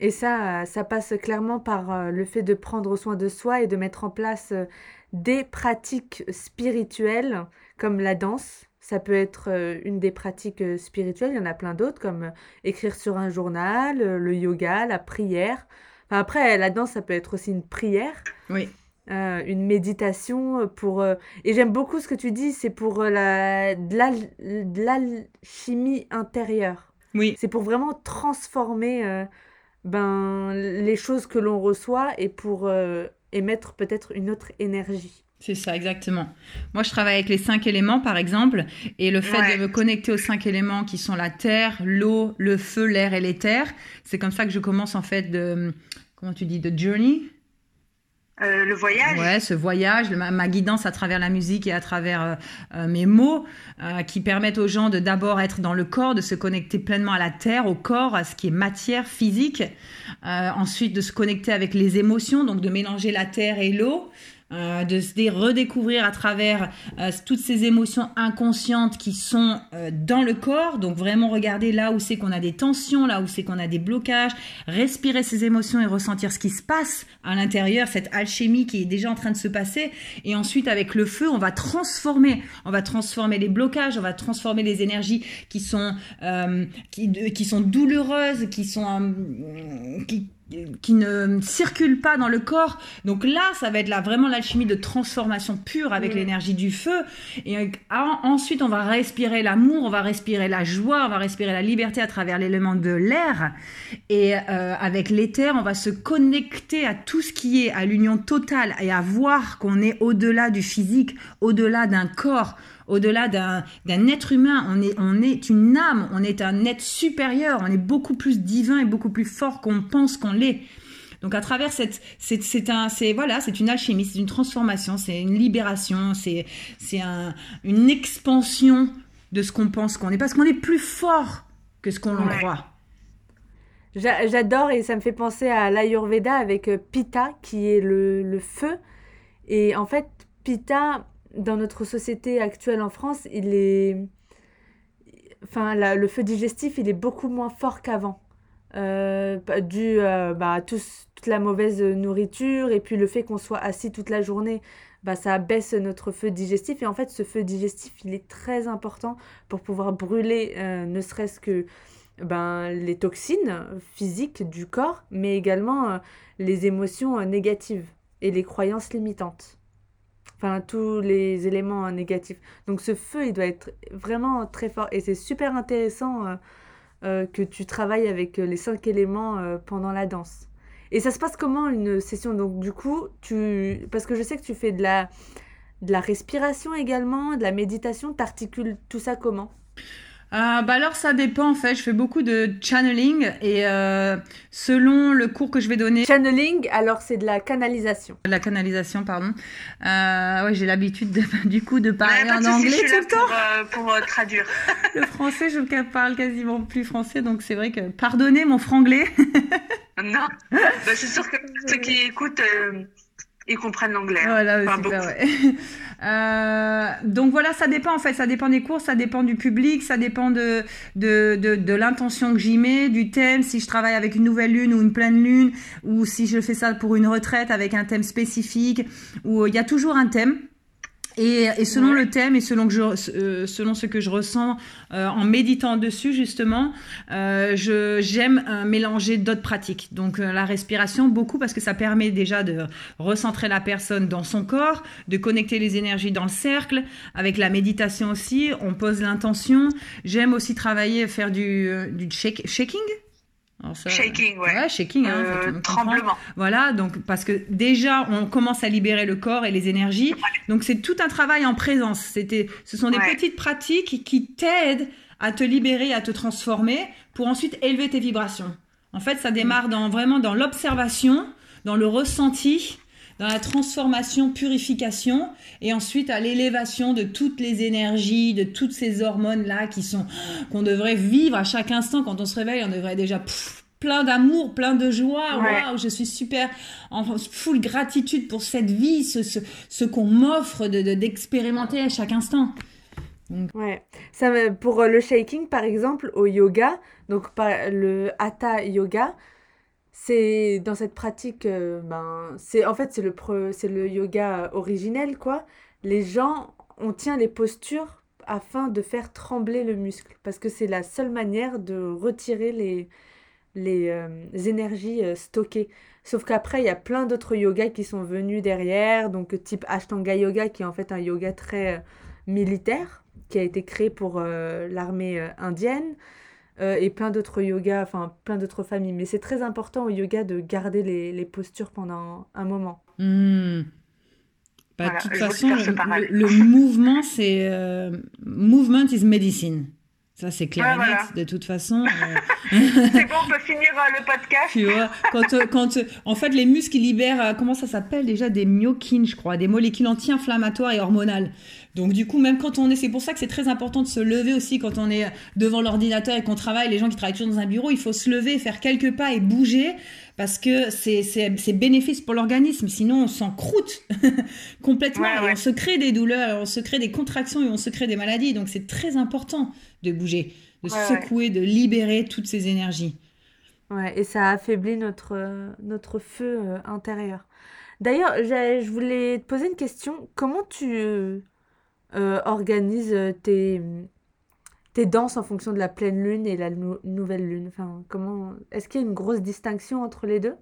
Et ça, ça passe clairement par euh, le fait de prendre soin de soi et de mettre en place euh, des pratiques spirituelles comme la danse. Ça peut être euh, une des pratiques spirituelles, il y en a plein d'autres comme écrire sur un journal, le yoga, la prière. après, la danse, ça peut être aussi une prière. Oui. Euh, une méditation pour euh, et j'aime beaucoup ce que tu dis c'est pour euh, la de l'alchimie intérieure oui c'est pour vraiment transformer ben les choses que l'on reçoit et pour émettre peut-être une autre énergie. C'est ça, exactement. Moi, je travaille avec les cinq éléments, par exemple, et le fait de me connecter aux cinq éléments qui sont la terre, l'eau, le feu, l'air et l'éther, c'est comme ça que je commence, en fait, de, comment tu dis, de journey? Euh, le voyage. Ouais, ce voyage, ma, guidance à travers la musique et à travers euh, euh, mes mots, qui permettent aux gens de d'abord être dans le corps, de se connecter pleinement à la terre, au corps, à ce qui est matière physique. ensuite, de se connecter avec les émotions, donc de mélanger la terre et l'eau. Euh, de se redécouvrir à travers euh, toutes ces émotions inconscientes qui sont euh, dans le corps. Donc vraiment regarder là où c'est qu'on a des tensions, là où c'est qu'on a des blocages, respirer ces émotions et ressentir ce qui se passe à l'intérieur, cette alchimie qui est déjà en train de se passer. Et ensuite avec le feu, on va transformer, on va transformer les blocages, on va transformer les énergies qui sont qui, qui sont douloureuses, qui sont qui qui ne circule pas dans le corps. Donc là, ça va être là vraiment l'alchimie de transformation pure avec Mm. l'énergie du feu. Et euh, en- ensuite, on va respirer l'amour, on va respirer la joie, on va respirer la liberté à travers l'élément de l'air. Et euh, avec l'éther, on va se connecter à tout ce qui est à l'union totale et à voir qu'on est au-delà du physique, au-delà d'un corps, au-delà d'un d'un être humain. On est, on est une âme, on est un être supérieur, on est beaucoup plus divin et beaucoup plus fort qu'on pense qu'on l'est. Donc à travers cette, c'est un, c'est voilà, c'est une alchimie, c'est une transformation, c'est une libération, c'est c'est un, une expansion de ce qu'on pense qu'on est, parce qu'on est plus fort que ce qu'on Ouais. croit. J'a- J'adore et ça me fait penser à l'Ayurveda avec euh, Pitta qui est le, le feu. Et en fait, Pitta, dans notre société actuelle en France, il est. Enfin, la- le feu digestif, il est beaucoup moins fort qu'avant. Euh, pas- dû euh, bah, à tous- toute la mauvaise nourriture et puis le fait qu'on soit assis toute la journée, bah, ça baisse notre feu digestif. Et en fait, ce feu digestif, il est très important pour pouvoir brûler, euh, ne serait-ce que ben, les toxines physiques du corps, mais également euh, les émotions euh, négatives et les croyances limitantes. Enfin, tous les éléments négatifs. Donc ce feu, il doit être vraiment très fort. Et c'est super intéressant euh, que tu travailles avec euh, les cinq éléments euh, pendant la danse. Et ça se passe comment une session? Donc du coup, tu... Parce que je sais que tu fais de la, de la respiration également, de la méditation, t'articules tout ça comment? Euh, bah alors ça dépend en fait. Je fais beaucoup de channeling et euh, selon le cours que je vais donner, Channeling, alors c'est de la canalisation. la canalisation, pardon. Euh, ouais, j'ai l'habitude de- <laughs> du coup de parler Ouais, pas en de anglais tout le temps. pour, euh, pour, euh, traduire. <laughs> <laughs> Le français, je ne parle quasiment plus français, donc c'est vrai que pardonnez mon franglais. Non, bah, c'est sûr que ceux qui écoutent, euh, ils comprennent l'anglais. hein. Voilà, Enfin, super, beaucoup. ouais. <laughs> Euh, donc voilà, ça dépend en fait, ça dépend des cours, ça dépend du public, ça dépend de, de, de, de l'intention que j'y mets, du thème, si je travaille avec une nouvelle lune ou une pleine lune, ou si je fais ça pour une retraite avec un thème spécifique, ou il y a toujours un thème. Et, et selon Ouais. le thème et selon, que je, euh, selon ce que je ressens euh, en méditant dessus justement, euh, j'aime euh, mélanger d'autres pratiques. Donc euh, la respiration beaucoup parce que ça permet déjà de recentrer la personne dans son corps, de connecter les énergies dans le cercle. Avec la méditation aussi, on pose l'intention. J'aime aussi travailler, faire du, euh, du shake- shaking. Ça- Shaking, ouais. Ouais, shaking. Hein, Euh, tremblement. Voilà, donc parce que déjà on commence à libérer le corps et les énergies. Donc c'est tout un travail en présence. C'était, ce sont des Ouais. petites pratiques qui t'aident à te libérer, à te transformer, pour ensuite élever tes vibrations. En fait, ça démarre dans vraiment dans l'observation, dans le ressenti, dans la transformation, purification, et ensuite à l'élévation de toutes les énergies, de toutes ces hormones là qui sont qu'on devrait vivre à chaque instant quand on se réveille. On devrait déjà pff, plein d'amour, plein de joie. Waouh, je suis super en full gratitude pour cette vie, ce, ce, ce qu'on m'offre de, de- d'expérimenter à chaque instant. Ouais. Ça, pour le shaking, par exemple, au yoga, donc par- le hatha yoga, c'est dans cette pratique, euh, ben, c'est en fait c'est le pre- c'est le yoga originel quoi. Les gens, on tient les postures afin de faire trembler le muscle parce que c'est la seule manière de retirer les les euh, énergies euh, stockées. Sauf qu'après, il y a plein d'autres yogas qui sont venus derrière, donc type Ashtanga Yoga, qui est en fait un yoga très militaire, qui a été créé pour l'armée indienne, euh, et plein d'autres yogas, enfin plein d'autres familles. Mais c'est très important au yoga de garder les, les postures pendant un moment. Hmm. Bah, Voilà, de toute façon, le, parallèle. le mouvement, c'est euh, movement is medicine. Ça, c'est clair Ouais, et net. De toute façon, euh, <laughs> C'est bon, on peut finir euh, le podcast. tu vois, quand, euh, quand en fait les muscles ils libèrent, comment ça s'appelle déjà, des myokines, je crois, des molécules anti-inflammatoires et hormonales. Donc du coup, même quand on est, c'est pour ça que c'est très important de se lever aussi quand on est devant l'ordinateur et qu'on travaille. Les gens qui travaillent toujours dans un bureau, il faut se lever, faire quelques pas et bouger parce que c'est bénéfice pour l'organisme. Sinon, on s'encroute <laughs> complètement Ouais, et on se crée des douleurs, on se crée des contractions et on se crée des maladies. Donc c'est très important de bouger, de Ouais, secouer, de libérer toutes ces énergies. Ouais, et ça affaiblit notre, notre feu euh, intérieur. D'ailleurs, je voulais te poser une question. Comment tu euh, organises tes, tes danses en fonction de la pleine lune et la nou- nouvelle lune. Enfin, comment Est-ce qu'il y a une grosse distinction entre les deux?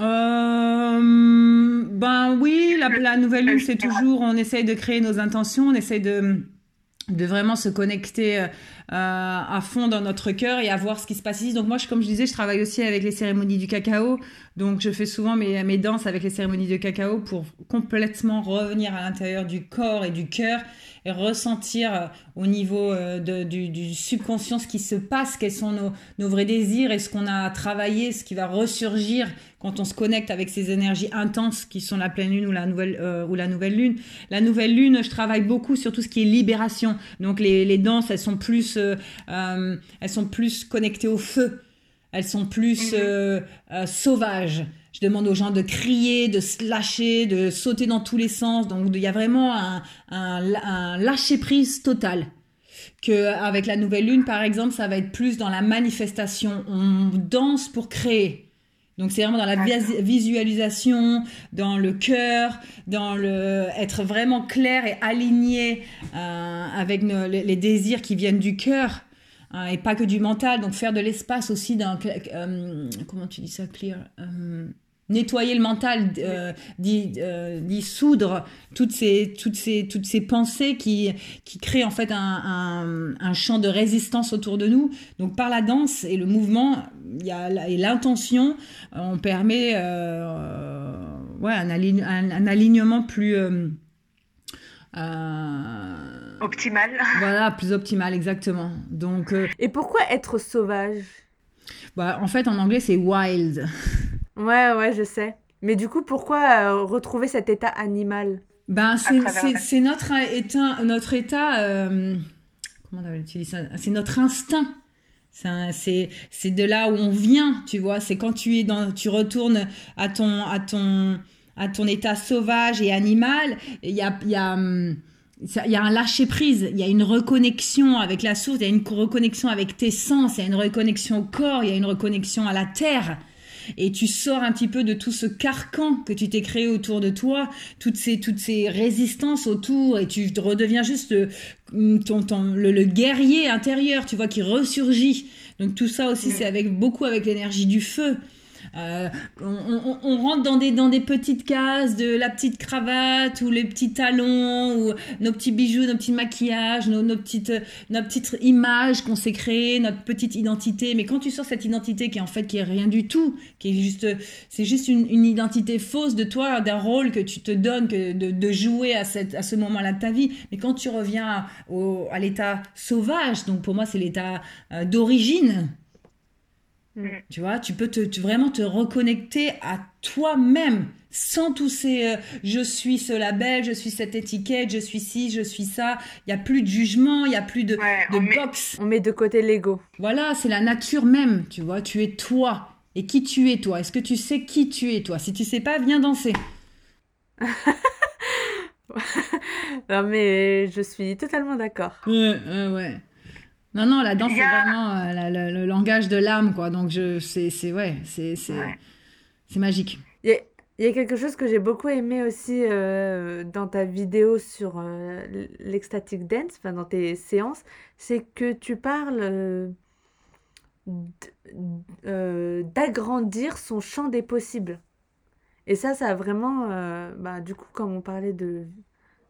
Euh, ben oui, la, la nouvelle lune, c'est toujours, on essaye de créer nos intentions, on essaye de, de vraiment se connecter euh, à fond dans notre cœur et à voir ce qui se passe ici. Donc moi, je, comme je disais, je travaille aussi avec les cérémonies du cacao. Donc je fais souvent mes, mes danses avec les cérémonies de cacao pour complètement revenir à l'intérieur du corps et du cœur et ressentir euh, au niveau euh, de, du, du subconscient ce qui se passe, quels sont nos, nos vrais désirs et ce qu'on a travaillé, ce qui va ressurgir quand on se connecte avec ces énergies intenses qui sont la pleine lune ou la nouvelle euh, ou la nouvelle lune. La nouvelle lune, je travaille beaucoup sur tout ce qui est libération. Donc les, les danses, elles sont plus euh, euh, elles sont plus connectées au feu. Elles sont plus Mhm. euh, euh, sauvages. Je demande aux gens de crier, de se lâcher, de sauter dans tous les sens. Donc il y a vraiment un, un, un lâcher prise total que avec la nouvelle lune par exemple ça va être plus dans la manifestation on danse pour créer donc c'est vraiment dans la vis- visualisation dans le cœur dans le être vraiment clair et aligné euh, avec nos- les, les désirs qui viennent du cœur hein, et pas que du mental. Donc faire de l'espace aussi dans euh, comment tu dis ça clear Euh, nettoyer le mental, euh, d'y euh, dissoudre toutes ces, toutes ces, toutes ces pensées qui, qui créent en fait un, un, un champ de résistance autour de nous. Donc par la danse et le mouvement, il y a et l'intention, euh, on permet euh, ouais, un, aligne- un, un alignement plus euh, euh, Optimal. <laughs> voilà plus optimal exactement. Donc euh, Et pourquoi être sauvage? bah, en fait en anglais c'est wild. <laughs> Ouais, ouais, je sais. Mais du coup, pourquoi euh, retrouver cet état animal? Ben, c'est notre état, notre état euh, comment on utilise ça? C'est notre instinct. C'est de là où on vient, tu vois? C'est quand tu es dans, tu retournes à ton, à ton, à ton état sauvage et animal. Il y a, il y a, hum, il y a un lâcher prise, il y a une reconnexion avec la source, il y a une reconnexion avec tes sens, il y a une reconnexion au corps, il y a une reconnexion à la terre. Et tu sors un petit peu de tout ce carcan que tu t'es créé autour de toi, toutes ces, toutes ces résistances autour, et tu redeviens juste le, ton, ton- le, le guerrier intérieur, tu vois, qui ressurgit. Donc tout ça aussi, c'est avec beaucoup avec l'énergie du feu. Euh, on, rentre dans des, dans des petites cases de la petite cravate ou les petits talons ou nos petits bijoux, nos petits maquillages, nos, nos petites, notre petite image qu'on s'est créée, notre petite identité. Mais quand tu sors cette identité qui est en fait qui est rien du tout, qui est juste, c'est juste une, une identité fausse de toi, d'un rôle que tu te donnes que de, de jouer à, cette, à ce moment-là de ta vie. Mais quand tu reviens au, à l'état sauvage, donc pour moi c'est l'état euh, d'origine, tu vois, tu peux te, tu- vraiment te reconnecter à toi-même sans tous ces euh, je suis ce label, je suis cette étiquette, je suis ci, je suis ça. Il n'y a plus de jugement, il n'y a plus de, Ouais, de on met- box. On met de côté l'ego. Voilà, c'est la nature même, tu vois. Tu es toi. Et qui tu es, toi? Est-ce que tu sais qui tu es, toi? Si tu sais pas, viens danser. <laughs> Non, mais je suis totalement d'accord. Ouais, ouais, ouais. Non, non, la danse, c'est vraiment euh, la- la- le langage de l'âme, quoi. Donc, je, c'est, c'est, ouais, c'est, c'est, Ouais. c'est magique. Il y a, il y a quelque chose que j'ai beaucoup aimé aussi euh, dans ta vidéo sur euh, l'ecstatic dance, enfin dans tes séances, c'est que tu parles euh, euh, d'agrandir son champ des possibles. Et ça, ça a vraiment, euh, bah, du coup, comme on parlait de,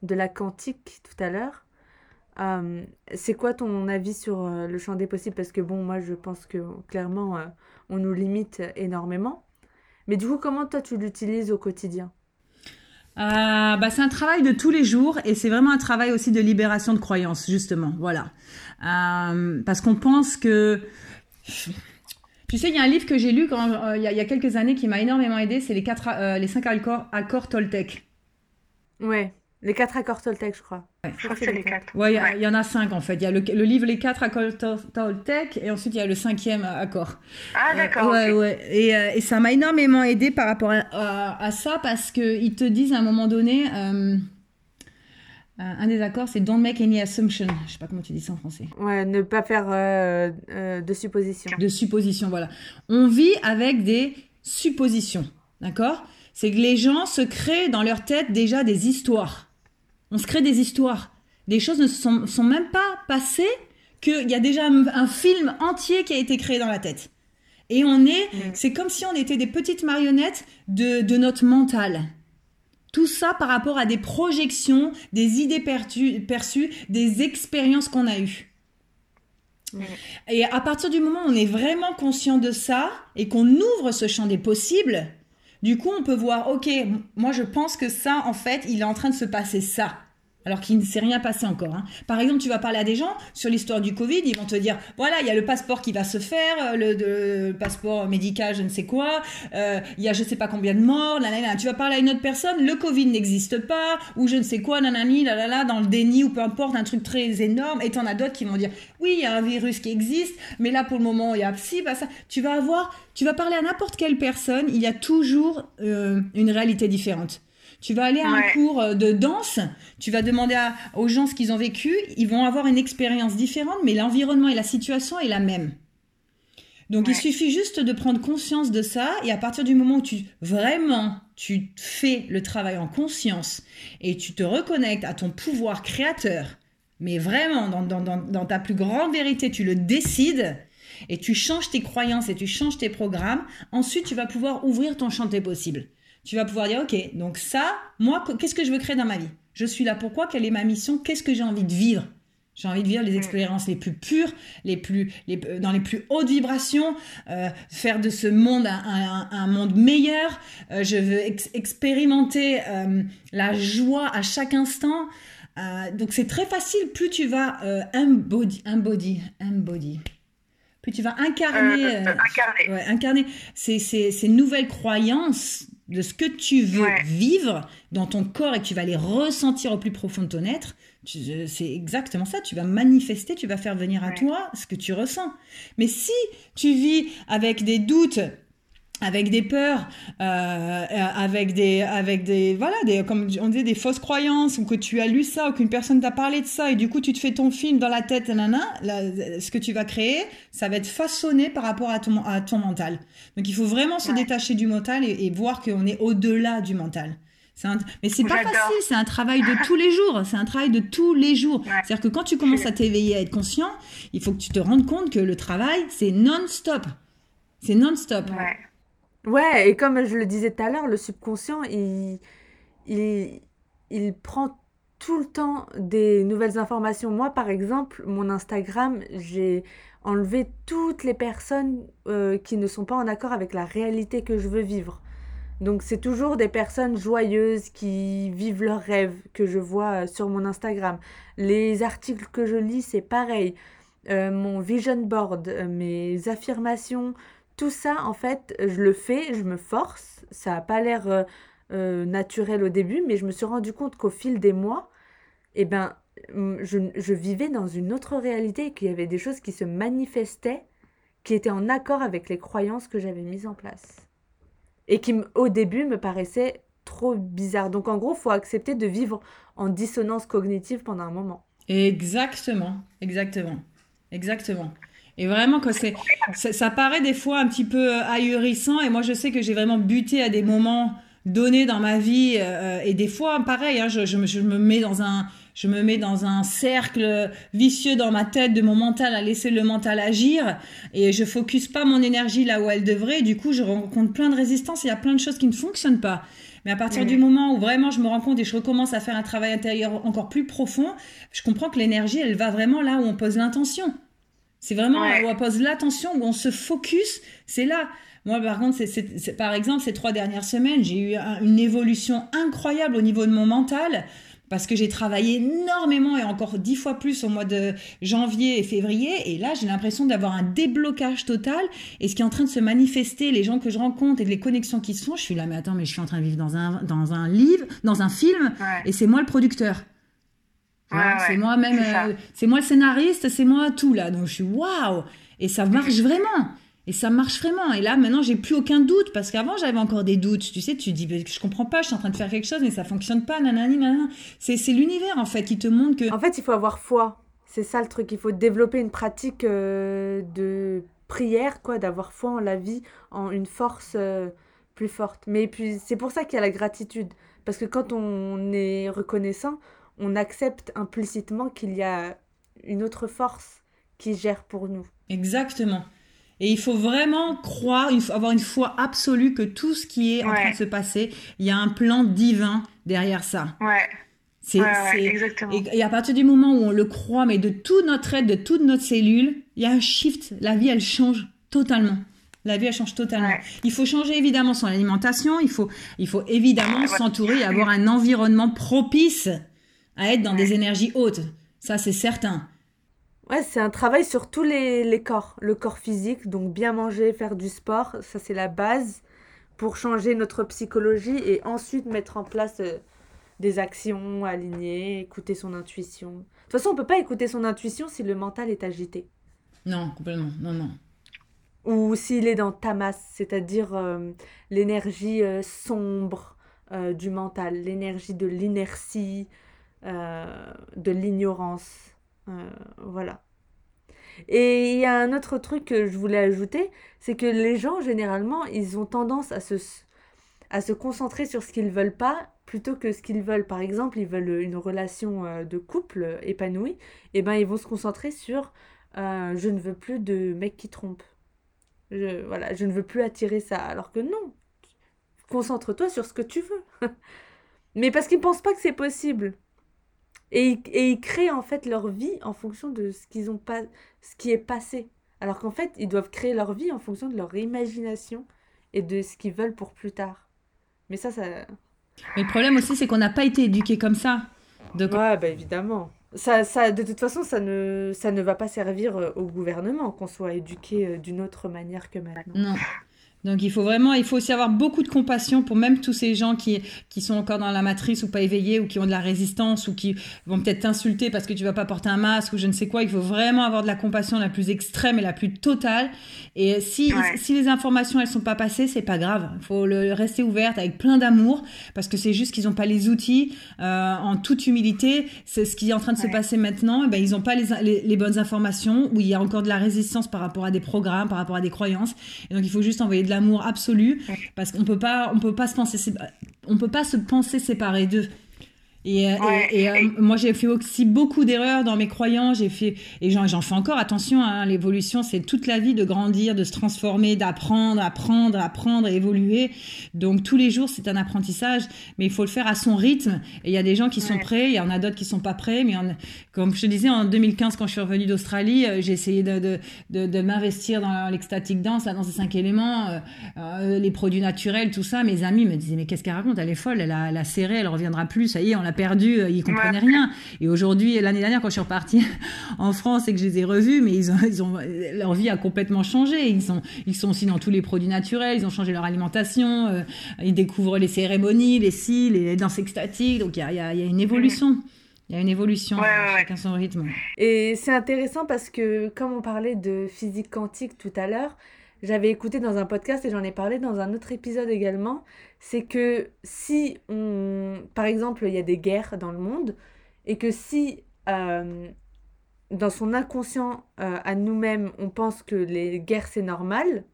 de la quantique tout à l'heure, euh, c'est quoi ton avis sur euh, le champ des possibles? Parce que bon, moi, je pense que clairement, euh, on nous limite énormément. Mais du coup, comment toi tu l'utilises au quotidien? Euh, bah, c'est un travail de tous les jours et c'est vraiment un travail aussi de libération de croyances, justement. Voilà. Euh, parce qu'on pense que. Tu sais, il y a un livre que j'ai lu quand, euh, il y, a, il y a quelques années qui m'a énormément aidé, c'est les, quatre, les cinq accords, accords Toltec. Ouais, les quatre accords Toltec, je crois. Je crois que c'est les quatre. Ouais, il y, Ouais. en a cinq en fait. Il y a le, le livre Les quatre accords Tol- Toltec et ensuite il y a le cinquième accord. Ah, d'accord. Ouais, ok. ouais. Et, euh, et ça m'a énormément aidé par rapport à, à- à ça parce qu'ils te disent à un moment donné, euh, euh, un des accords, c'est Don't make any assumption. Je sais pas comment tu dis ça en français. Ouais, ne pas faire euh, euh, de suppositions. De suppositions, voilà. On vit avec des suppositions, d'accord? C'est que les gens se créent dans leur tête déjà des histoires. On se crée des histoires. Les choses ne sont, sont même pas passées qu'il y a déjà un, un film entier qui a été créé dans la tête. Et on est, Mm. c'est comme si on était des petites marionnettes de, de notre mental. Tout ça par rapport à des projections, des idées pertu- perçues, des expériences qu'on a eues. Et à partir du moment où on est vraiment conscient de ça et qu'on ouvre ce champ des possibles, du coup, on peut voir, ok, moi je pense que ça, en fait, il est en train de se passer ça. Alors qu'il ne s'est rien passé encore. hein. Par exemple, tu vas parler à des gens sur l'histoire du Covid, ils vont te dire, voilà, il y a le passeport qui va se faire, euh, le, passeport médical, je ne sais quoi, euh, il y a je sais pas combien de morts, là. Tu vas parler à une autre personne, le Covid n'existe pas, ou je ne sais quoi, nanani, là, là, là, dans le déni, ou peu importe, un truc très énorme, et t'en as d'autres qui vont dire, oui, il y a un virus qui existe, mais là, pour le moment, il y a psy, bah, ça. Tu vas avoir, tu vas parler à n'importe quelle personne, il y a toujours euh, une réalité différente. Tu vas aller à un cours euh, de danse, tu vas demander à- aux gens ce qu'ils ont vécu, ils vont avoir une expérience différente, mais l'environnement et la situation est la même. Donc il suffit juste de prendre conscience de ça et à partir du moment où tu vraiment tu fais le travail en conscience et tu te reconnectes à ton pouvoir créateur, mais vraiment dans, dans, dans, dans ta plus grande vérité, tu le décides et tu changes tes croyances et tu changes tes programmes, ensuite tu vas pouvoir ouvrir ton champ des possibles. Tu vas pouvoir dire, ok, donc ça, moi, qu- qu'est-ce que je veux créer dans ma vie? Je suis là pourquoi? Quelle est ma mission? Qu'est-ce que j'ai envie de vivre? J'ai envie de vivre les expériences les plus pures, les plus, les, euh, dans les plus hautes vibrations, euh, faire de ce monde un, un- un monde meilleur. Euh, je veux ex- expérimenter euh, la joie à chaque instant. Donc c'est très facile, plus tu vas embody, embody, embody, plus tu vas incarner, incarner. ouais, incarner ces, ces, ces nouvelles croyances de ce que tu veux Ouais. vivre dans ton corps et que tu vas les ressentir au plus profond de ton être, euh, c'est exactement ça. Tu vas manifester, tu vas faire venir à Ouais. toi ce que tu ressens. Mais si tu vis avec des doutes, avec des peurs, euh, euh, avec des, avec des, voilà, des, comme on disait, des fausses croyances, ou que tu as lu ça, ou qu'une personne t'a parlé de ça, et du coup tu te fais ton film dans la tête, nana, là, ce que tu vas créer, ça va être façonné par rapport à ton, à ton mental. Donc il faut vraiment se Ouais. détacher du mental et, et voir qu'on est au-delà du mental. Un- Mais c'est pas facile, c'est un travail de tous les jours, c'est un travail de tous les jours. Ouais. C'est-à-dire que quand tu commences à t'éveiller, à être conscient, il faut que tu te rendes compte que le travail, c'est non-stop. C'est non-stop. Ouais. Ouais, et comme je le disais tout à l'heure, le subconscient, il, il, prend tout le temps des nouvelles informations. Moi, par exemple, mon Instagram, j'ai enlevé toutes les personnes euh, qui ne sont pas en accord avec la réalité que je veux vivre. Donc, c'est toujours des personnes joyeuses qui vivent leurs rêves que je vois euh, sur mon Instagram. Les articles que je lis, c'est pareil. Euh, mon vision board, mes affirmations, tout ça, en fait, je le fais, je me force. Ça n'a pas l'air euh, euh, naturel au début, mais je me suis rendu compte qu'au fil des mois, eh ben, je, je vivais dans une autre réalité et qu'il y avait des choses qui se manifestaient, qui étaient en accord avec les croyances que j'avais mises en place. Et qui, au début, me paraissaient trop bizarres. Donc, en gros, faut accepter de vivre en dissonance cognitive pendant un moment. Exactement, exactement, exactement. Et vraiment, c'est, ça, ça paraît des fois un petit peu euh, ahurissant. Et moi, je sais que j'ai vraiment buté à des moments donnés dans ma vie. euh, et des fois, pareil, hein, je, je me, je me mets dans un, je me mets dans un cercle vicieux dans ma tête de mon mental à laisser le mental agir. Et je focus pas mon énergie là où elle devrait. Et du coup, je rencontre plein de résistances. Il y a plein de choses qui ne fonctionnent pas. Mais à partir du moment où vraiment je me rends compte et je recommence à faire un travail intérieur encore plus profond, je comprends que l'énergie, elle va vraiment là où on pose l'intention. C'est vraiment Ouais. où on pose l'attention, où on se focus, c'est là. Moi, par contre, c'est- par exemple, ces trois dernières semaines, j'ai eu un- une évolution incroyable au niveau de mon mental parce que j'ai travaillé énormément et encore dix fois plus au mois de janvier et février. Et là, j'ai l'impression d'avoir un déblocage total. Et ce qui est en train de se manifester, les gens que je rencontre et les connexions qui se font, je suis là, mais attends, mais je suis en train de vivre dans un, dans un livre, dans un film, Ouais. et c'est moi le producteur. Ouais, c'est moi même, c'est euh, moi le scénariste, c'est moi tout là. Donc je suis waouh Et ça marche vraiment. Et ça marche vraiment. Et là, maintenant, j'ai plus aucun doute parce qu'avant, j'avais encore des doutes. Tu sais, tu dis, mais je comprends pas, je suis en train de faire quelque chose, mais ça fonctionne pas, nanani, nanana. C'est, c'est l'univers en fait qui te montre que. En fait, il faut avoir foi. C'est ça le truc. Il faut développer une pratique euh, de prière, quoi, d'avoir foi en la vie, en une force euh, plus forte. Mais puis, c'est pour ça qu'il y a la gratitude. Parce que quand on est reconnaissant, on accepte implicitement qu'il y a une autre force qui gère pour nous. Exactement. Et il faut vraiment croire, il faut avoir une foi absolue que tout ce qui est en train de se passer, il y a un plan divin derrière ça. Ouais. C'est, exactement. Et, à partir du moment où on le croit, mais de tout notre être, de toute notre cellule, il y a un shift. La vie, elle change totalement. La vie, elle change totalement. Il faut changer évidemment son alimentation. Il faut, il faut évidemment s'entourer et avoir un environnement propice à être dans des énergies hautes. Ça, c'est certain. Ouais, c'est un travail sur tous les, les, corps. Le corps physique, donc bien manger, faire du sport, ça c'est la base pour changer notre psychologie et ensuite mettre en place euh, des actions alignées, écouter son intuition. De toute façon, on peut pas écouter son intuition si le mental est agité. Non, complètement, non, non. Ou s'il est dans tamas, c'est-à-dire euh, l'énergie euh, sombre du mental, l'énergie de l'inertie, de l'ignorance. voilà. Et il y a un autre truc que je voulais ajouter, c'est que les gens, généralement, ils ont tendance à se, à se concentrer sur ce qu'ils veulent pas plutôt que ce qu'ils veulent. Par exemple, ils veulent une relation euh, de couple épanouie, et eh ben ils vont se concentrer sur euh, je ne veux plus de mecs qui trompent. Je, voilà, je ne veux plus attirer ça. Alors que non, concentre-toi sur ce que tu veux. <laughs> Mais parce qu'ils ne pensent pas que c'est possible. Et, et, ils créent en fait leur vie en fonction de ce qu'ils ont pas, ce qui est passé. Alors qu'en fait, ils doivent créer leur vie en fonction de leur imagination et de ce qu'ils veulent pour plus tard. Mais ça, ça. Mais le problème aussi, c'est qu'on n'a pas été éduqué comme ça. De... Ouais, bah évidemment. Ça, ça, de toute façon, ça ne, ça ne va pas servir euh, au gouvernement qu'on soit éduqué euh, d'une autre manière que maintenant. Non. Donc il faut vraiment, il faut aussi avoir beaucoup de compassion pour même tous ces gens qui, qui sont encore dans la matrice ou pas éveillés ou qui ont de la résistance ou qui vont peut-être t'insulter parce que tu vas pas porter un masque ou je ne sais quoi. Il faut vraiment avoir de la compassion la plus extrême et la plus totale. Et si, si les informations elles sont pas passées, c'est pas grave. Il faut le rester ouverte avec plein d'amour parce que c'est juste qu'ils ont pas les outils euh, en toute humilité. C'est ce qui est en train de se passer maintenant. Et eh ben ils ont pas les, les, les bonnes informations où il y a encore de la résistance par rapport à des programmes, par rapport à des croyances. Et donc il faut juste envoyer de l'amour absolu parce qu'on peut pas on peut pas se penser on peut pas se penser séparer d'eux et, euh, et, euh, moi, j'ai fait aussi beaucoup d'erreurs dans mes croyances. J'ai fait, et j'en fais encore. Attention, hein, l'évolution, c'est toute la vie de grandir, de se transformer, d'apprendre, apprendre, apprendre, évoluer. Donc, tous les jours, c'est un apprentissage, mais il faut le faire à son rythme. Et il y a des gens qui sont prêts, il y en a d'autres qui sont pas prêts. Mais comme je te disais, en 2015, quand je suis revenue d'Australie, euh, j'ai essayé de, de, de, de m'investir dans l'extatique danse, la danse des cinq éléments, euh, les produits naturels, tout ça. Mes amis me disaient, mais qu'est-ce qu'elle raconte? Elle est folle, elle a, elle a serré, elle reviendra plus. Ça y est, on l'a perdu, euh, ils comprenaient rien. Et aujourd'hui, l'année dernière, quand je suis repartie <laughs> en France et que je les ai revus, mais ils ont, ils ont, leur vie a complètement changé. Ils sont, ils sont aussi dans tous les produits naturels, ils ont changé leur alimentation, euh, ils découvrent les cérémonies, les cils, les danses extatiques. Donc il y a, y, a, y a, une évolution. Il y a une évolution, chacun son rythme. Et c'est intéressant parce que, comme on parlait de physique quantique tout à l'heure, j'avais écouté dans un podcast et j'en ai parlé dans un autre épisode également, c'est que si, on, par exemple, il y a des guerres dans le monde et que si euh, dans son inconscient euh, à nous-mêmes, on pense que les guerres c'est normal,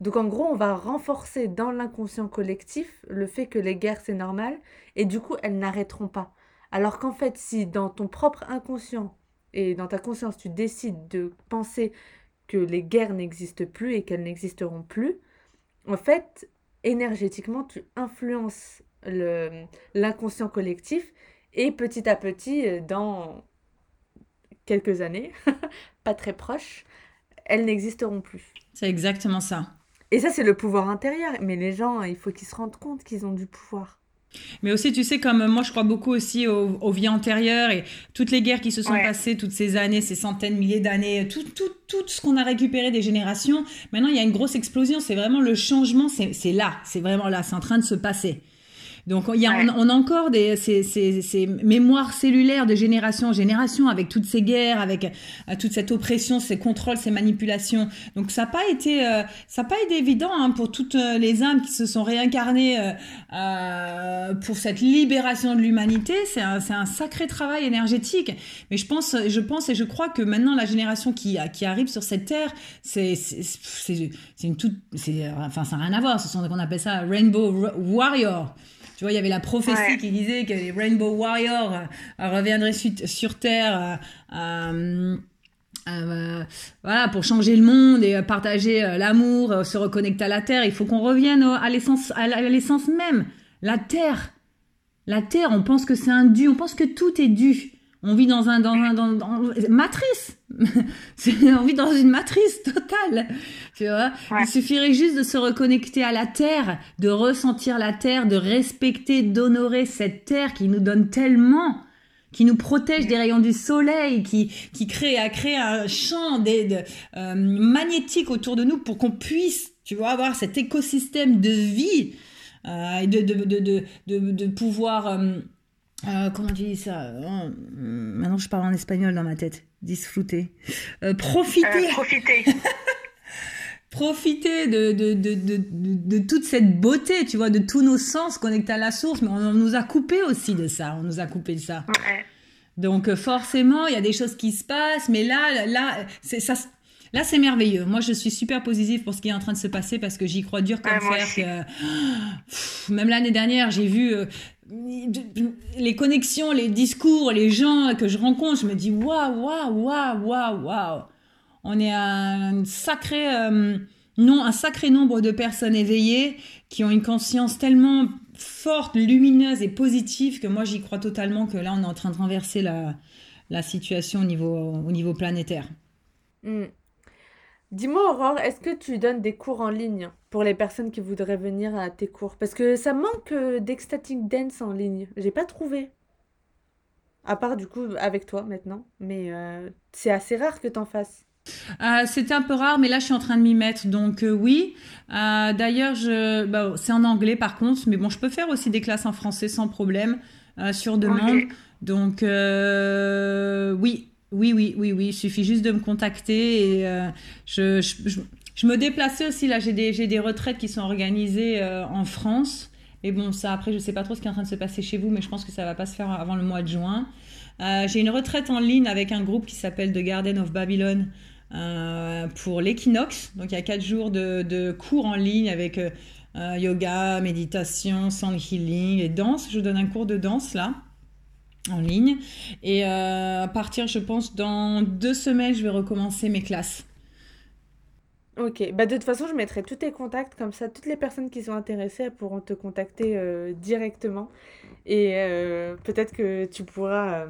donc en gros, on va renforcer dans l'inconscient collectif le fait que les guerres c'est normal et du coup, elles n'arrêteront pas. Alors qu'en fait, si dans ton propre inconscient et dans ta conscience, tu décides de penser que les guerres n'existent plus et qu'elles n'existeront plus, en fait, énergétiquement, tu influences l'inconscient collectif et petit à petit, euh, dans quelques années, <laughs> pas très proches, elles n'existeront plus. C'est exactement ça. Et ça, c'est le pouvoir intérieur. Mais les gens, il faut qu'ils se rendent compte qu'ils ont du pouvoir. Mais aussi, tu sais, comme moi, je crois beaucoup aussi aux, vies antérieures et toutes les guerres qui se sont passées, toutes ces années, ces centaines, milliers d'années, tout, tout, tout ce qu'on a récupéré des générations. Maintenant, il y a une grosse explosion. C'est vraiment le changement. C'est là. C'est vraiment là. C'est en train de se passer. Donc il y a, on, a encore des, ces, ces, ces, mémoires cellulaires de génération en génération avec toutes ces guerres, avec euh, toute cette oppression, ces contrôles, ces manipulations. Donc ça n'a pas été, euh, ça pas été évident hein, pour toutes euh, les âmes qui se sont réincarnées euh, pour cette libération de l'humanité. C'est un, un, sacré travail énergétique. Mais je pense, je pense et je crois que maintenant la génération qui, qui arrive sur cette terre, c'est c'est une toute, enfin ça n'a rien à voir. Ce sont qu'on appelle ça Rainbow Warrior. Tu vois, il y avait la prophétie qui disait que les Rainbow Warriors euh, reviendraient sur, Terre. Euh, euh, voilà, pour changer le monde et partager l'amour, se reconnecter à la terre, il faut qu'on revienne à l'essence, à l'essence même. La terre, la terre, on pense que c'est un dû, on pense que tout est dû. On vit dans un, dans un, dans, matrice. <laughs> on vit dans une matrice totale. Tu vois? Il suffirait juste de se reconnecter à la terre, de ressentir la terre, de respecter, d'honorer cette terre qui nous donne tellement, qui nous protège des rayons du soleil, qui, qui crée, a créé un champ des, euh, magnétique autour de nous pour qu'on puisse, tu vois, avoir cet écosystème de vie euh, et de, de, de, de, de pouvoir. Euh, euh, comment tu dis ça euh, Maintenant, je parle en espagnol dans ma tête. Disfruter. Euh, profiter. profiter. <laughs> profiter de, de, de, de, de, toute cette beauté, tu vois, de tous nos sens connectés à la source. Mais on, nous a coupé aussi de ça. On nous a coupé de ça. Ouais. Donc forcément, il y a des choses qui se passent, mais là, là, c'est ça. Là, c'est merveilleux. Moi, je suis super positive pour ce qui est en train de se passer parce que j'y crois dur comme fer. Que... <gasps> Même l'année dernière, j'ai vu les connexions, les discours, les gens que je rencontre, je me dis waouh, waouh, waouh, waouh, waouh. On est un sacré, euh, non, un sacré nombre de personnes éveillées qui ont une conscience tellement forte, lumineuse et positive que moi j'y crois totalement que là on est en train de renverser la, la situation au niveau, au niveau planétaire. Hmm. Dis-moi, Aurore, est-ce que tu donnes des cours en ligne pour les personnes qui voudraient venir à tes cours? Parce que ça manque euh, d'ecstatic dance en ligne. J'ai pas trouvé. À part du coup avec toi maintenant. Mais euh, c'est assez rare que t'en fasses. Euh, c'était un peu rare, mais là je suis en train de m'y mettre, donc oui. D'ailleurs, je, bah, c'est en anglais par contre, mais bon, je peux faire aussi des classes en français sans problème sur demande. Donc oui, oui, oui, oui, oui. Il suffit juste de me contacter et euh, je, je, me déplaçais aussi. Là, j'ai des, des retraites qui sont organisées euh, en France. Et bon, ça, après, je sais pas trop ce qui est en train de se passer chez vous, mais je pense que ça va pas se faire avant le mois de juin. Euh, j'ai une retraite en ligne avec un groupe qui s'appelle The Garden of Babylon pour l'équinoxe. Donc, il y a quatre jours de, de cours en ligne avec yoga, méditation, sound healing et danse. Je donne un cours de danse là en ligne. Et euh, à partir, je pense, dans deux semaines, je vais recommencer mes classes. Ok, bah de toute façon, je mettrai tous tes contacts, comme ça, toutes les personnes qui sont intéressées pourront te contacter euh, directement. Et euh, peut-être que tu pourras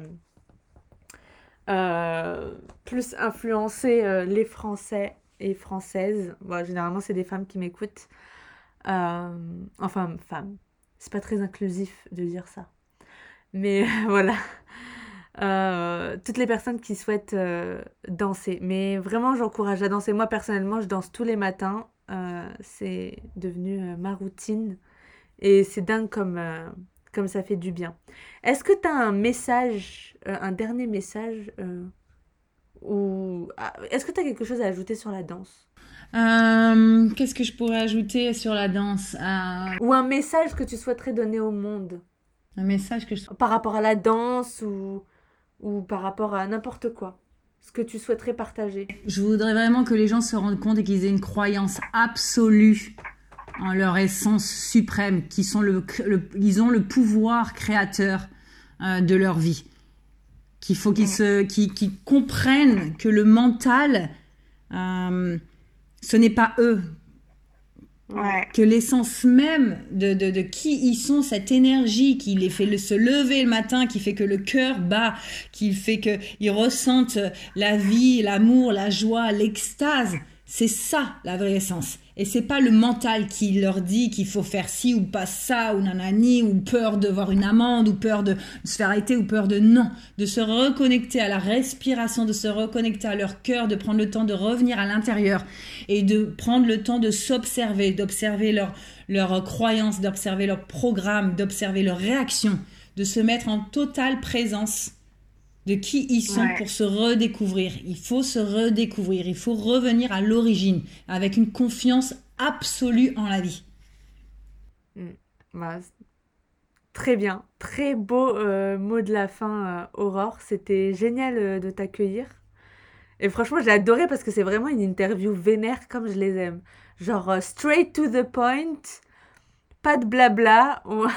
plus influencer les Français et Françaises. Bon, généralement, c'est des femmes qui m'écoutent. enfin, femmes. C'est pas très inclusif de dire ça. Mais <laughs> voilà. Euh, toutes les personnes qui souhaitent euh, danser. Mais vraiment, j'encourage à danser. Moi, personnellement, je danse tous les matins. Euh, c'est devenu ma routine. Et c'est dingue comme, comme ça fait du bien. Est-ce que tu as un message, un dernier message ou ah, est-ce que tu as quelque chose à ajouter sur la danse? Qu'est-ce que je pourrais ajouter sur la danse? Ou un message que tu souhaiterais donner au monde? Un message que je... Par rapport à la danse ou, ou par rapport à n'importe quoi ce que tu souhaiterais partager Je voudrais vraiment que les gens se rendent compte et qu'ils aient une croyance absolue en leur essence suprême, qui sont le, ils ont le pouvoir créateur euh, de leur vie. Qu'il faut qu'ils se, qu'ils, comprennent que le mental, euh, ce n'est pas eux que l'essence même de, de, de, qui ils sont, cette énergie qui les fait se lever le matin, qui fait que le cœur bat, qui fait qu'ils ressentent la vie, l'amour, la joie, l'extase, c'est ça la vraie essence. Et c'est pas le mental qui leur dit qu'il faut faire ci ou pas ça ou nanani ou peur de voir une amende ou peur de se faire arrêter ou peur de non, de se reconnecter à la respiration, de se reconnecter à leur cœur, de prendre le temps de revenir à l'intérieur et de prendre le temps de s'observer, d'observer leurs leur croyances, d'observer leurs programmes, d'observer leurs réactions, de se mettre en totale présence de qui ils sont pour se redécouvrir. Il faut se redécouvrir, il faut revenir à l'origine avec une confiance absolue en la vie. Mm. Bah, très bien, très beau euh, mot de la fin, euh, Aurore. C'était génial euh, de t'accueillir. Et franchement, j'ai adoré parce que c'est vraiment une interview vénère comme je les aime. Genre straight to the point, pas de blabla. On...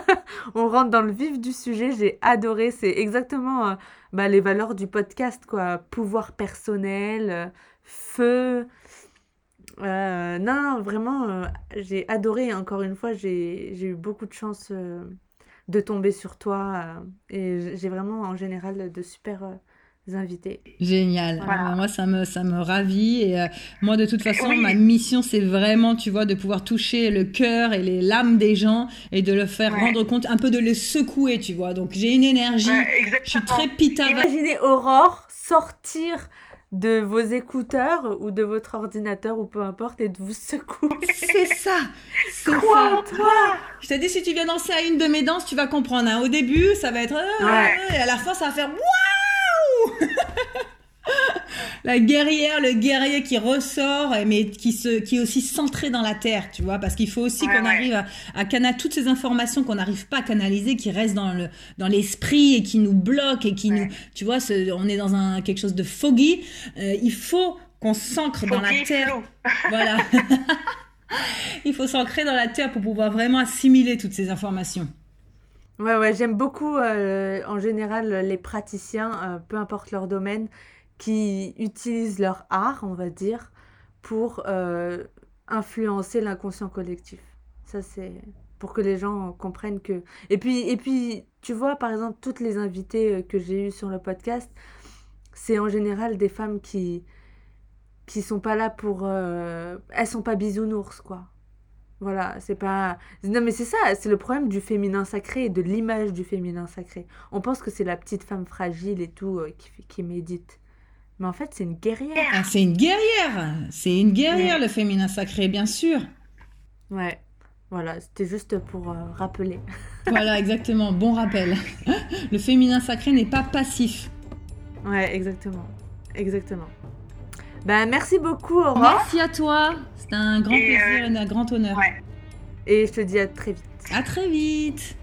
<laughs> on rentre dans le vif du sujet. J'ai adoré. C'est exactement euh, bah, les valeurs du podcast, quoi. Pouvoir personnel, euh, feu. Euh, non, vraiment, euh, j'ai adoré. Encore une fois, j'ai eu beaucoup de chance de tomber sur toi. et j'ai vraiment, en général, de super invités. Génial. Voilà. Euh, moi, ça me, ça me ravit. Et euh, moi, de toute façon, Oui. ma mission, c'est vraiment, tu vois, de pouvoir toucher le cœur et les l'âme des gens et de le faire Ouais. rendre compte, un peu de les secouer, tu vois. Donc, j'ai une énergie. Ouais, Je suis très pita. Imaginez Aurore sortir de vos écouteurs ou de votre ordinateur ou peu importe et de vous secouer. C'est ça. C'est ça. toi? Je t'ai dit, si tu viens danser à une de mes danses, tu vas comprendre. hein. Au début, ça va être. euh, Ouais. Et à la fin, ça va faire. <laughs> La guerrière, le guerrier qui ressort, mais qui, se, qui est aussi centré dans la terre, tu vois, parce qu'il faut aussi Ouais, qu'on ouais. arrive à, à canaliser toutes ces informations qu'on n'arrive pas à canaliser, qui restent dans le dans l'esprit et qui nous bloquent et qui Ouais. nous, tu vois, ce- on est dans un quelque chose de foggy. Euh, il faut qu'on s'ancre dans la terre. <laughs> Voilà. <laughs> Il faut s'ancrer dans la terre pour pouvoir vraiment assimiler toutes ces informations. Ouais, ouais, j'aime beaucoup euh, en général les praticiens, euh, peu importe leur domaine, qui utilisent leur art, on va dire, pour euh, influencer l'inconscient collectif. Ça, c'est pour que les gens comprennent que. Et puis, et puis, tu vois, par exemple, toutes les invitées que j'ai eues sur le podcast, c'est en général des femmes qui qui sont pas là pour. Elles sont pas bisounours, quoi. Voilà, c'est pas. Non, mais c'est ça, c'est le problème du féminin sacré et de l'image du féminin sacré. On pense que c'est la petite femme fragile et tout euh, qui, qui médite. Mais en fait, c'est une guerrière. Ah, c'est une guerrière. C'est une guerrière, le féminin sacré, bien sûr. Ouais, voilà, c'était juste pour euh, rappeler. <laughs> Voilà, exactement. Bon rappel. <laughs> Le féminin sacré n'est pas passif. Ouais, exactement. Exactement. Ben, merci beaucoup, Aurore. Merci à toi. C'est un grand Et, plaisir euh, et un grand honneur. ouais. Et je te dis à très vite. À très vite.